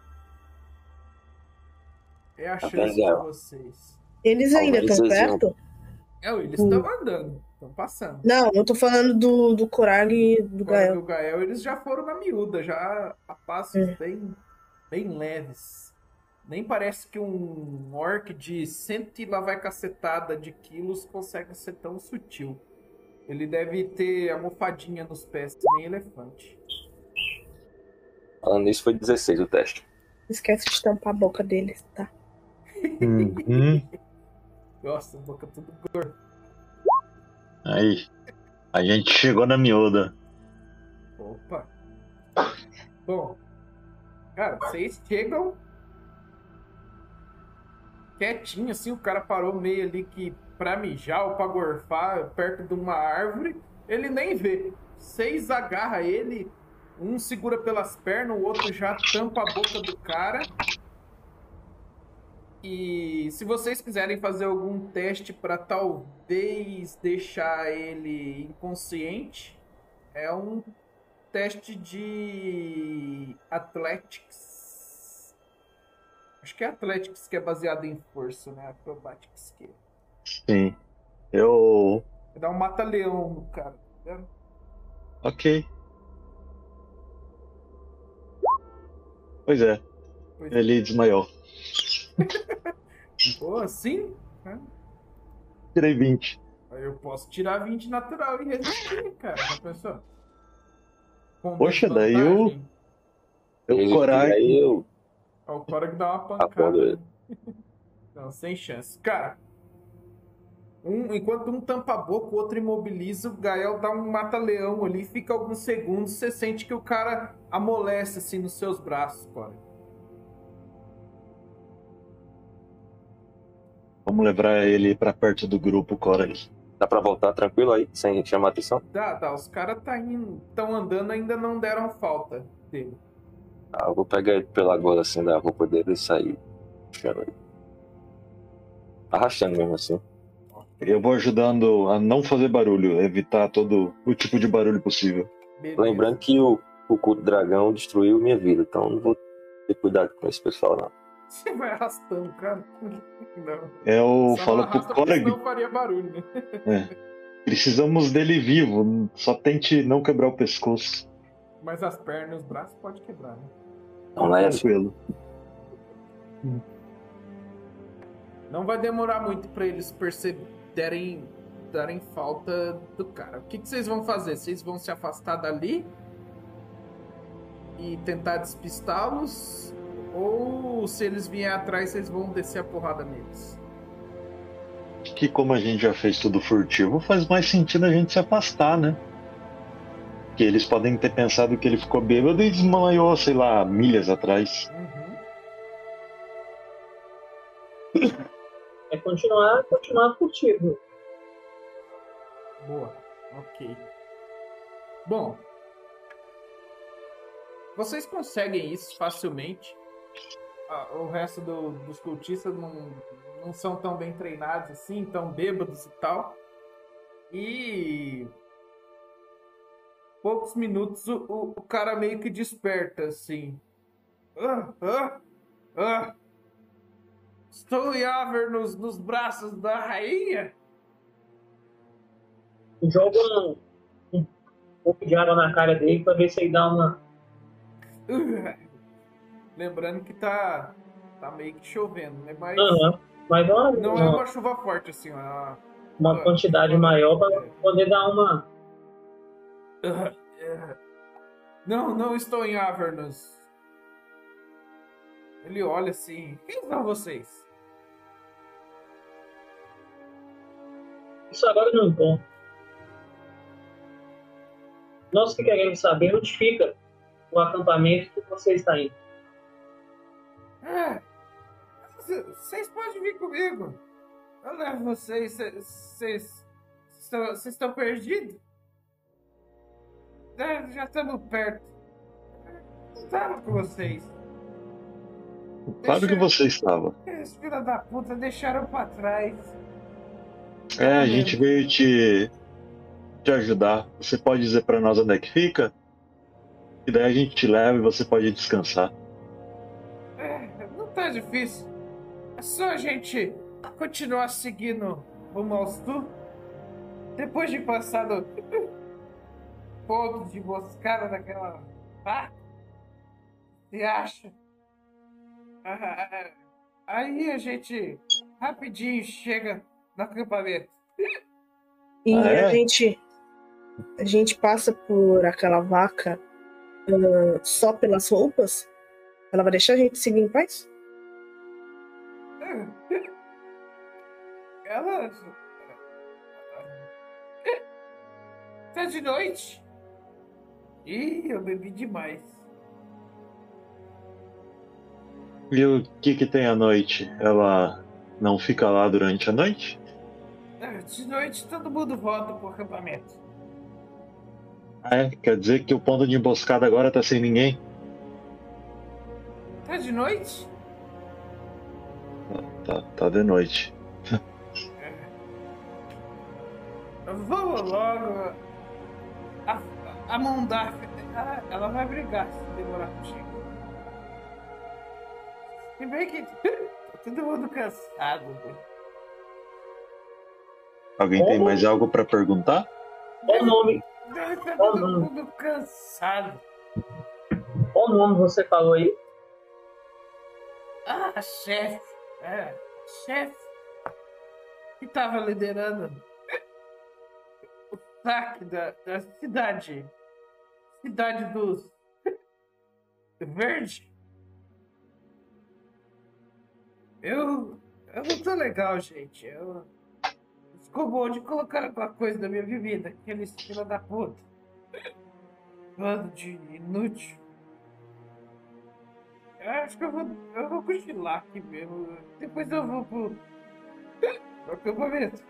É a chance de vocês. Eles ainda estão perto? É, eles Hum. estão andando, estão passando. Não, eu tô falando do, do Corag e do Gael. do Gael, eles já foram na miúda, já a passos É. bem, bem leves. Nem parece que um orc de cento e lá vai cacetada de quilos consegue ser tão sutil. Ele deve ter almofadinha nos pés, que nem elefante. Falando nisso, foi 16 o teste. Esquece de tampar a boca deles, tá? Uhum. (laughs) Nossa, boca tudo gorda. Aí. A gente chegou na miúda. Opa. Bom, cara, vocês chegam quietinho assim, o cara parou meio ali que pra mijar ou pra gorfar perto de uma árvore, ele nem vê. Vocês agarra ele, um segura pelas pernas, o outro já tampa a boca do cara. E se vocês quiserem fazer algum teste pra talvez deixar ele inconsciente, é um teste de Athletics. Acho que é Athletics que é baseado em força, né? Acrobatics que é. Sim. Eu. Vai dar um mata-leão no cara, tá vendo? Ok. Pois é, Pois é. ele desmaiou. (laughs) Pô, assim? Tirei 20. Aí eu posso tirar 20 natural e resistir, cara. Já pensou? Com Poxa, daí eu-. Eu coragem. Eu. Ó, O cara que dá uma Apoio pancada. Não, sem chance. Cara, um, enquanto um tampa a boca, o outro imobiliza, o Gael dá um mata-leão ali, fica alguns segundos, você sente que o cara amolece assim nos seus braços, cara. Vamos levar ele pra perto do grupo, Corag. Dá pra voltar tranquilo aí, sem chamar atenção? Dá, dá, os caras tá indo, estão andando ainda não deram falta dele. Ah, eu vou pegar ele pela gola assim da roupa dele e sair. Arrastando mesmo assim. Eu vou ajudando a não fazer barulho, evitar todo o tipo de barulho possível. Beleza. Lembrando que o, o culto dragão destruiu minha vida, então não vou ter cuidado com esse pessoal não. Você vai arrastando, cara. Não. Eu Só falo não pro Corag, senão faria barulho, né? precisamos dele vivo, só tente não quebrar o pescoço. Mas as pernas e os braços pode quebrar, né? Não leve. Tranquilo. Não vai demorar muito pra eles perceberem, darem falta do cara. O que, que vocês vão fazer? Vocês vão se afastar dali e tentar despistá-los? Ou se eles vierem atrás, vocês vão descer a porrada neles? Que como a gente já fez tudo furtivo, faz mais sentido a gente se afastar, né? Que eles podem ter pensado que ele ficou bêbado e desmaiou, sei lá, milhas atrás. Uhum. É continuar, continuar furtivo. Boa, ok. Bom, vocês conseguem isso facilmente. Ah, o resto do- dos cultistas não, não são tão bem treinados assim, tão bêbados e tal. E poucos minutos o, o- cara meio que desperta assim. Ah, ah, ah. Estou em Aver nos, nos braços da rainha? Joga um, um pouco de água na cara dele pra ver se ele dá uma. (laughs) Lembrando que tá, tá meio que chovendo, né? Mas Aham. Mas uma, não é uma, uma chuva forte, assim, é uma- uma quantidade maior pra poder dar uma. Não, não estou em Avernus. Ele olha assim. Quem são vocês? Isso agora não importa. Nós que queremos saber onde fica o acampamento que você está indo. C- Vocês podem vir comigo. Eu levo vocês. vocês estão perdidos? É, já estamos perto. Estava com vocês. Claro que Deixa- você estava. Esses filha da puta deixaram pra trás. É, a gente veio te, te ajudar. Você pode dizer pra nós onde é que fica? E daí a gente te leva e você pode descansar. É, não tá difícil. É só a gente continuar seguindo ao sul. Depois de passar (laughs) do ponto de emboscada daquela. Ah, você acha? Ah, aí a gente rapidinho chega no acampamento. E Ah, é? a gente. A gente passa por aquela vaca ah, só pelas roupas? Ela vai deixar a gente seguir em paz? (laughs) Ela. Tá de noite. Ih, eu bebi demais. E o que que tem à noite? Ela não fica lá durante a noite? Ah, De noite todo mundo volta pro acampamento. Ah, é? Quer dizer que o ponto de emboscada agora tá sem ninguém? Tá de noite? Tá, tá de noite. Vamos logo. A, a Mondar, ela, ela vai brigar se demorar contigo. Se bem que (laughs) tá todo mundo cansado. né? Alguém tem mais algo pra perguntar? Qual nome, Tá todo mundo cansado. qual nome você falou aí? Ah, chefe. É, chefe. Que tava liderando (laughs) o saque da, da cidade. Cidade dos. Verde. Eu. Eu não tô legal, gente. Eu. Bom de colocar alguma coisa na minha bebida. Aqueles fila da puta. Bando de inútil. Eu acho que eu vou, eu vou cochilar aqui mesmo. Depois eu vou pro, pro acampamento.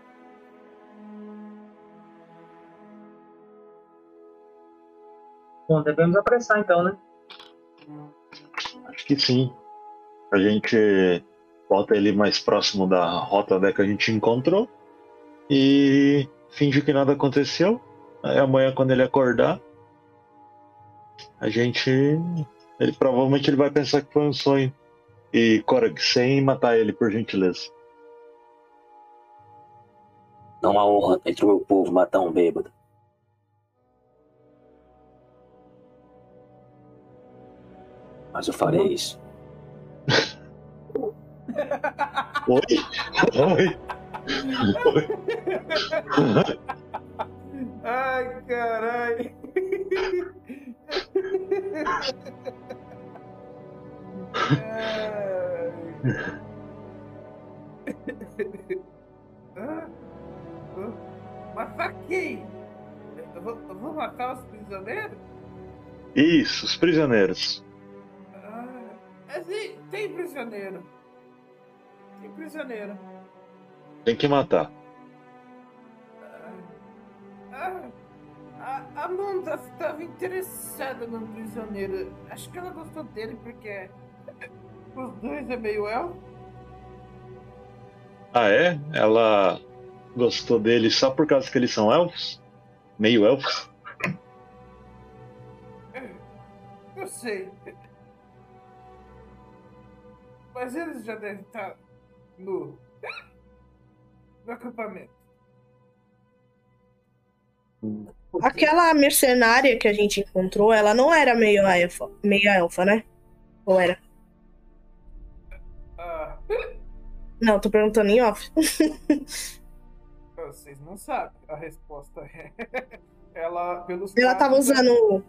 Bom, devemos apressar então, né? Acho que sim. A gente volta ele mais próximo da rota né, que a gente encontrou e finge que nada aconteceu. Aí amanhã quando ele acordar, a gente. Ele provavelmente ele vai pensar que foi um sonho. E Korag, sem matar ele, por gentileza. Não há honra entre o meu povo matar um bêbado. Mas eu farei isso. Oi? Oi? Oi? Ai, caralho. Matar quem? Eu vou, eu vou matar os prisioneiros? Isso, os prisioneiros. Ah, assim, tem prisioneiro. Tem prisioneiro. Tem que matar. Ah, a Amanda estava interessada no prisioneiro. Acho que ela gostou dele porque os dois é meio elfo. Ah, é? Ela gostou dele só por causa que eles são elfos? Meio elfos? Eu sei. Mas eles já devem estar no, no acampamento. Aquela mercenária que a gente encontrou, ela não era meio elfa, meio elfa, né? Ou era? Ah, Não, tô perguntando em off. (laughs) vocês não sabem. A resposta é. (laughs) Ela, pelos Ela tava traços, usando,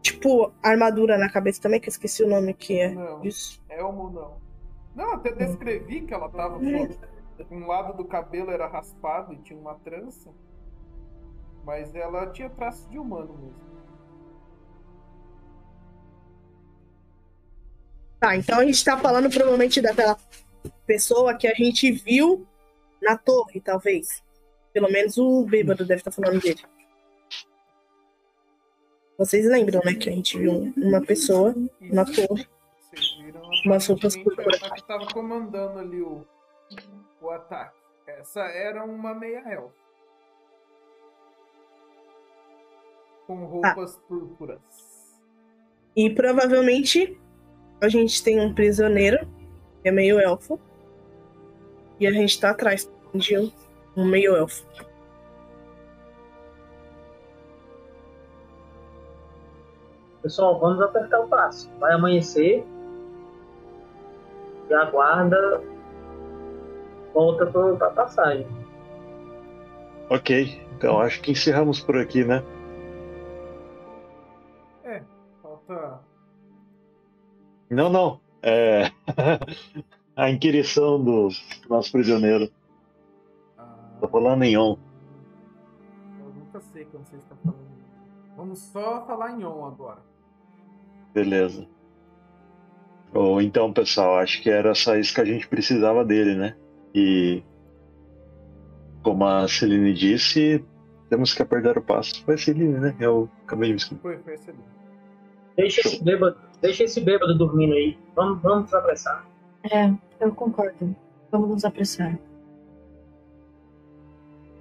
tipo, armadura na cabeça também, que eu esqueci o nome que é. Não. Isso. Elmo não. Não, até descrevi que ela tava com um lado do cabelo era raspado e tinha uma trança. Mas ela tinha traço de humano mesmo. Tá, então a gente tá falando provavelmente daquela pessoa que a gente viu na torre, talvez. Pelo menos o bêbado deve estar falando dele. Vocês lembram, né, que a gente viu uma pessoa na torre. Umas roupas a que estava comandando ali o, o ataque. Essa era uma meia elfa. Com roupas púrpuras. E provavelmente a gente tem um prisioneiro, que é meio elfo. E a gente tá atrás de um, um meio elfo. Pessoal, vamos apertar o passo. Vai amanhecer. E a guarda volta para a passagem. Ok, então acho que encerramos por aqui, né? É, falta. Não, não. É. (laughs) a inquirição do nosso prisioneiro. ah, Tô falando em on. eu nunca sei quando você está falando. Vamos só falar em on agora. Beleza. Ou então, pessoal, acho que era só isso que a gente precisava dele, né? E como a Celine disse, temos que apertar o passo. Foi a Celine, né? Eu acabei de me esquecer. Foi, foi excelente. Deixa esse bêbado, deixa esse bêbado dormindo aí. Vamos, vamos nos apressar. É, eu concordo. Vamos nos apressar.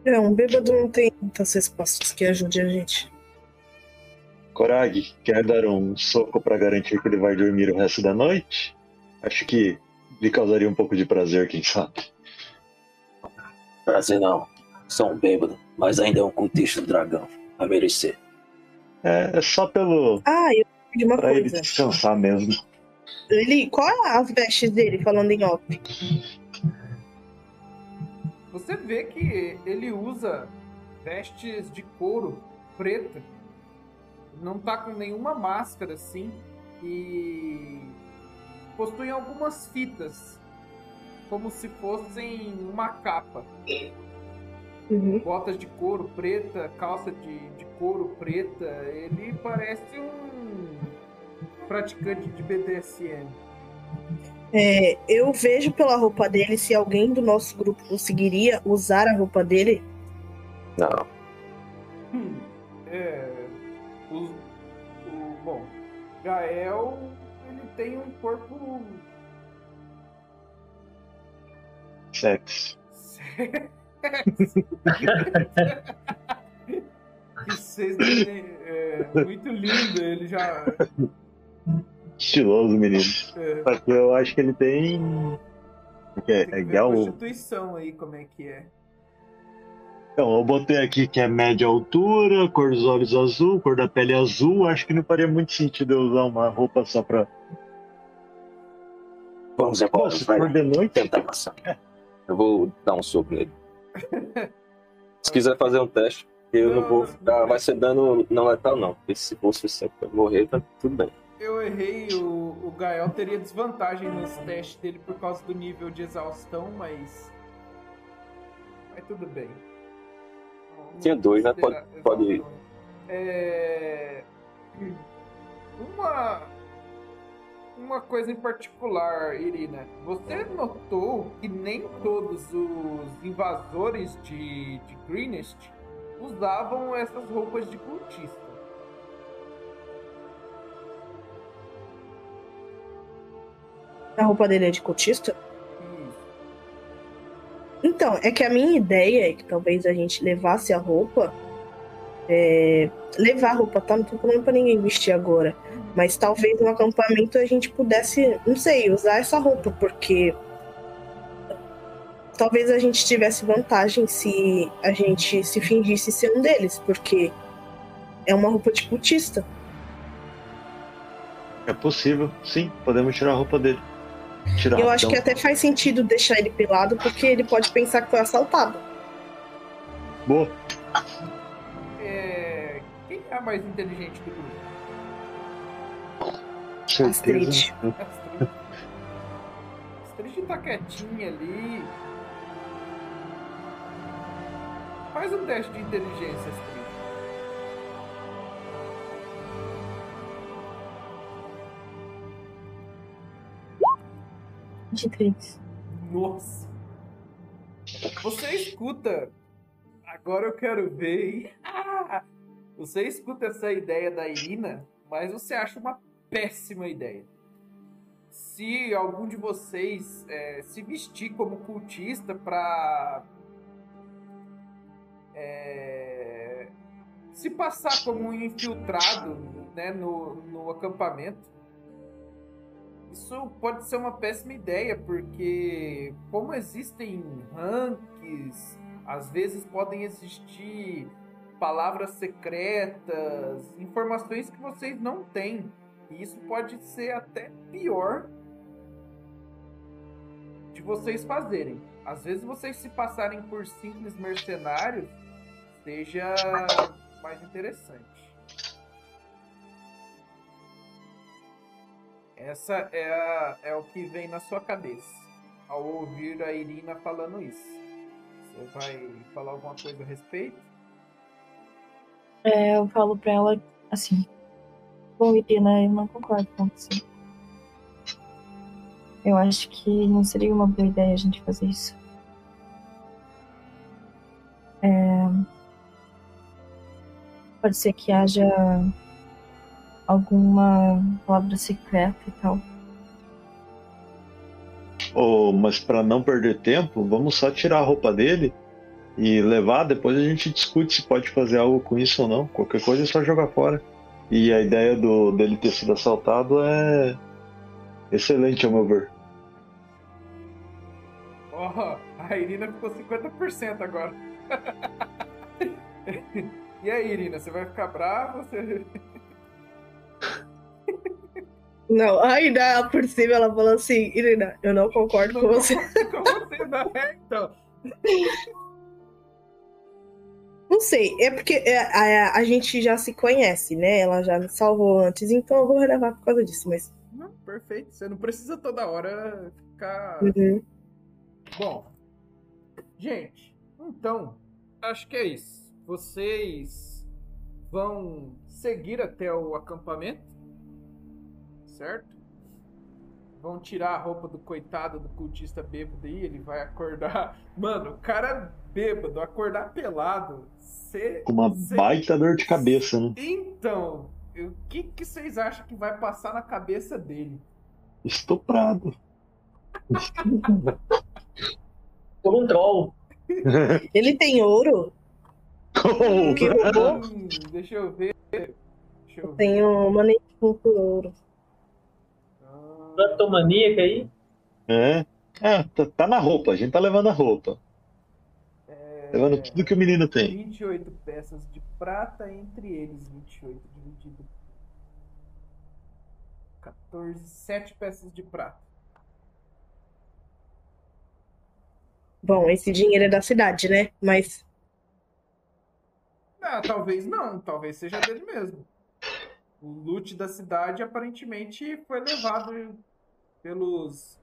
É, um bêbado não tem muitas respostas que ajudem a gente. Corag, quer dar um soco pra garantir que ele vai dormir o resto da noite? Acho que lhe causaria um pouco de prazer, quem sabe. Prazer não. Sou um bêbado, mas ainda é um contexto do dragão. Vai merecer. É, é só pelo. Ah, eu de uma pra ele coisa. descansar mesmo. Ele, qual é as vestes dele, falando em off? Você vê que ele usa vestes de couro preta. Não tá com nenhuma máscara assim. E possui algumas fitas. Como se fossem uma capa. Uhum. Botas de couro preta, calça de, de couro preta. Ele parece um praticante de BDSM. É, eu vejo pela roupa dele se alguém do nosso grupo conseguiria usar a roupa dele. Não. Gael ele tem um corpo Sexo. sexy. que (laughs) vocês é muito lindo. Ele já. Estiloso, menino. É, Só que eu acho que ele tem. É, é a igual. Constituição aí, como é que é. Então, eu botei aqui que é média altura, cor dos olhos azul, cor da pele azul. Acho que não faria muito sentido eu usar uma roupa só pra. Vamos embora. se Vai for de noite. tentar passar. Eu vou dar um soco nele. (laughs) Se quiser fazer um teste, eu não vou ficar. Vai ser dano não letal, não. Porque se suficiente pra morrer, tá tudo bem. Eu errei, o, o Gael teria desvantagem nos testes dele por causa do nível de exaustão, mas. Mas tudo bem. Tinha dois, né? Pode- pode-. É... Uma. Uma coisa em particular, Irina. Você notou que nem todos os invasores de, de Greenest usavam essas roupas de cultista. A roupa dele é de cultista? Então, é que a minha ideia é que talvez a gente levasse a roupa. é, levar a roupa, tá? Não tô falando pra ninguém vestir agora. Mas talvez no acampamento a gente pudesse, não sei, usar essa roupa, porque. Talvez a gente tivesse vantagem se a gente se fingisse ser um deles, porque é uma roupa de cultista. É possível, sim, podemos tirar a roupa dele. Eu acho que até faz sentido deixar ele pelado, porque ele pode pensar que foi assaltado. Boa. É, Quem é a mais inteligente do grupo? Certeza. Astrid. Astrid. Astrid tá quietinha ali. Faz um teste de inteligência, Astrid. De três. Nossa. Você escuta. Agora eu quero ver. Ah, Você escuta essa ideia da Irina, mas você acha uma péssima ideia. Se algum de vocês é, se vestir como cultista para é, se passar como um infiltrado né, no, no acampamento, isso pode ser uma péssima ideia, porque como existem ranks, às vezes podem existir palavras secretas, informações que vocês não têm. E isso pode ser até pior de vocês fazerem. Às vezes vocês se passarem por simples mercenários seja mais interessante. Essa é, a, é o que vem na sua cabeça ao ouvir a Irina falando isso. Você vai falar alguma coisa a respeito? É, eu falo pra ela assim. Bom, Irina, eu não concordo com você. Eu acho que não seria uma boa ideia a gente fazer isso. É... Pode ser que haja alguma palavra secreta e tal. Oh, mas para não perder tempo, vamos só tirar a roupa dele e levar. Depois a gente discute se pode fazer algo com isso ou não. Qualquer coisa é só jogar fora. E a ideia do, dele ter sido assaltado é excelente, ao meu ver. Oh, a Irina ficou 50% agora. (laughs) e aí, Irina, você vai ficar brava? Você... Não, ainda por cima ela falou assim, Irina, eu não concordo não com você. Com você não é, então. Não sei, é porque é, a, a, gente já se conhece, né? Ela já me salvou antes, então eu vou relevar por causa disso, mas. Não, perfeito. Você não precisa toda hora ficar. Uhum. Bom, gente, então, acho que é isso. Vocês vão seguir até o acampamento, certo? Vão tirar a roupa do coitado do cultista bêbado aí, ele vai acordar. (laughs) Mano, o cara bêbado, acordar pelado. Cê, Com uma cê... baita dor de cabeça, né? Então, o que, que vocês acham que vai passar na cabeça dele? Estuprado. (laughs) Por um troll. (laughs) Ele tem ouro? Oh, Que? Hum, deixa eu ver. Deixa eu ver. Tem um manequim com ouro. Plantomaníaca aí. É. Ah, tá, tá na roupa, a gente tá levando a roupa. é... Levando tudo que o menino tem. 28 peças de prata, entre eles 28 dividido. 14, 7 peças de prata. Bom, esse dinheiro é da cidade, né? Mas Ah, talvez não, talvez seja dele mesmo. O loot da cidade aparentemente foi levado pelos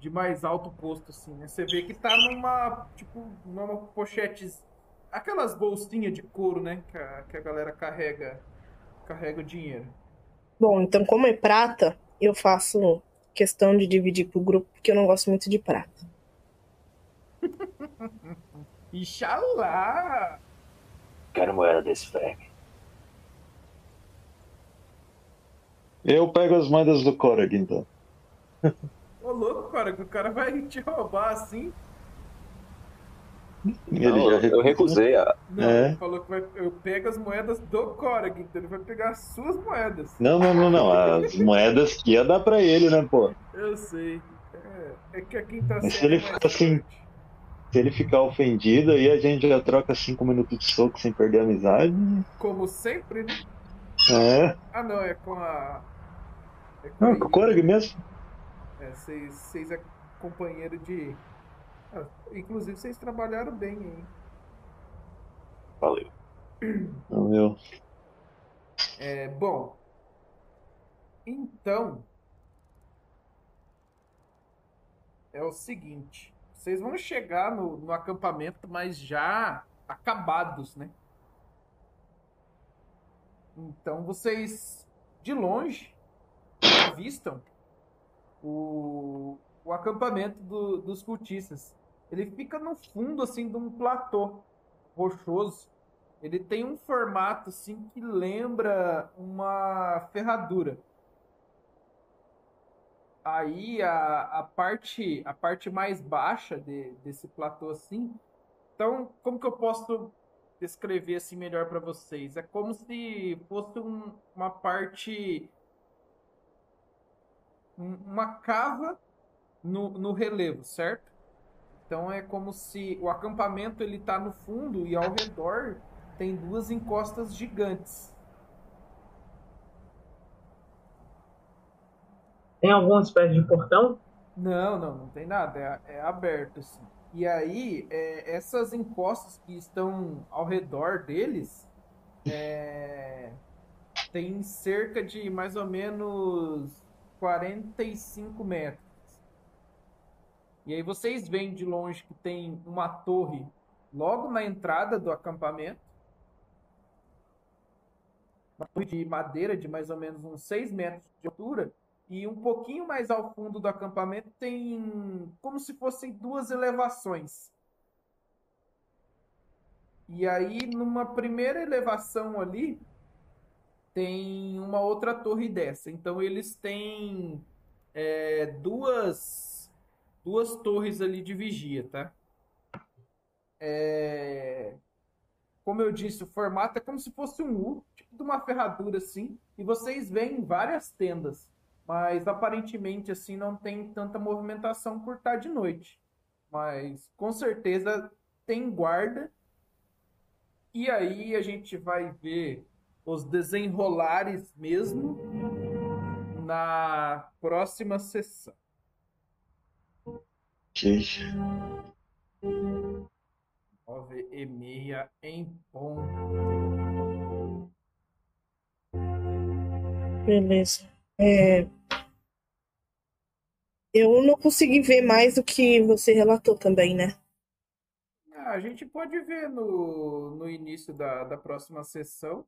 de mais alto posto, assim, né? Você vê que tá numa, tipo, numa pochete, aquelas bolsinhas de couro, né? Que a, que a galera carrega, carrega o dinheiro. Bom, então como é prata, eu faço questão de dividir pro grupo, porque eu não gosto muito de prata. (laughs) Ixalá! Quero moeda desse verme. Eu pego as moedas do Korag, então. Ô louco, cara, que o cara vai te roubar assim. Ele Não, já eu recusei a. Não, É. ele falou que vai, eu pego as moedas do Korag, então ele vai pegar as suas moedas. Não, não, não, não. As (laughs) moedas que ia dar pra ele, né, pô? Eu sei. É, é que a quinta Mas se ele é ficar assim-. Se ele ficar ofendido, aí a gente já troca cinco minutos de soco sem perder a amizade. Como sempre, né? É. Ah, não, é com a. É com Não, a com o Korag mesmo. É, vocês, vocês é companheiro de. Ah, inclusive, vocês trabalharam bem, hein? Valeu. Meu. É, bom. Então. É o seguinte. Vocês vão chegar no, no acampamento, mas já acabados, né? Então vocês, de longe, avistam o, o acampamento do- dos cultistas. Ele fica no fundo, assim, de um platô rochoso. ele tem um formato assim que lembra uma ferradura. Aí a, a parte a parte mais baixa de, desse platô assim. Então, como que eu posso descrever assim melhor para vocês? É como se fosse um, uma parte uma cava no, no relevo, certo? Então é como se o acampamento ele está no fundo e ao redor tem duas encostas gigantes. Tem alguma espécie de portão? Não, não, não tem nada. É, é aberto assim. E aí é, essas encostas que estão ao redor deles é, tem cerca de mais ou menos 45 metros. E aí vocês veem de longe que tem uma torre logo na entrada do acampamento. Uma torre de madeira de mais ou menos uns 6 metros de altura. E um pouquinho mais ao fundo do acampamento tem como se fossem duas elevações. E aí, numa primeira elevação ali, tem uma outra torre dessa. Então eles têm é, duas duas torres ali de vigia, tá? É... Como eu disse, o formato é como se fosse um U, tipo de uma ferradura assim, e vocês veem várias tendas, mas aparentemente assim não tem tanta movimentação por estar de noite. Mas com certeza tem guarda. E aí a gente vai ver os desenrolares mesmo na próxima sessão. Ok. Nove e meia em ponto. Beleza. É... Eu não consegui ver mais do que você relatou também, né? Ah, a gente pode ver no, no início da, da próxima sessão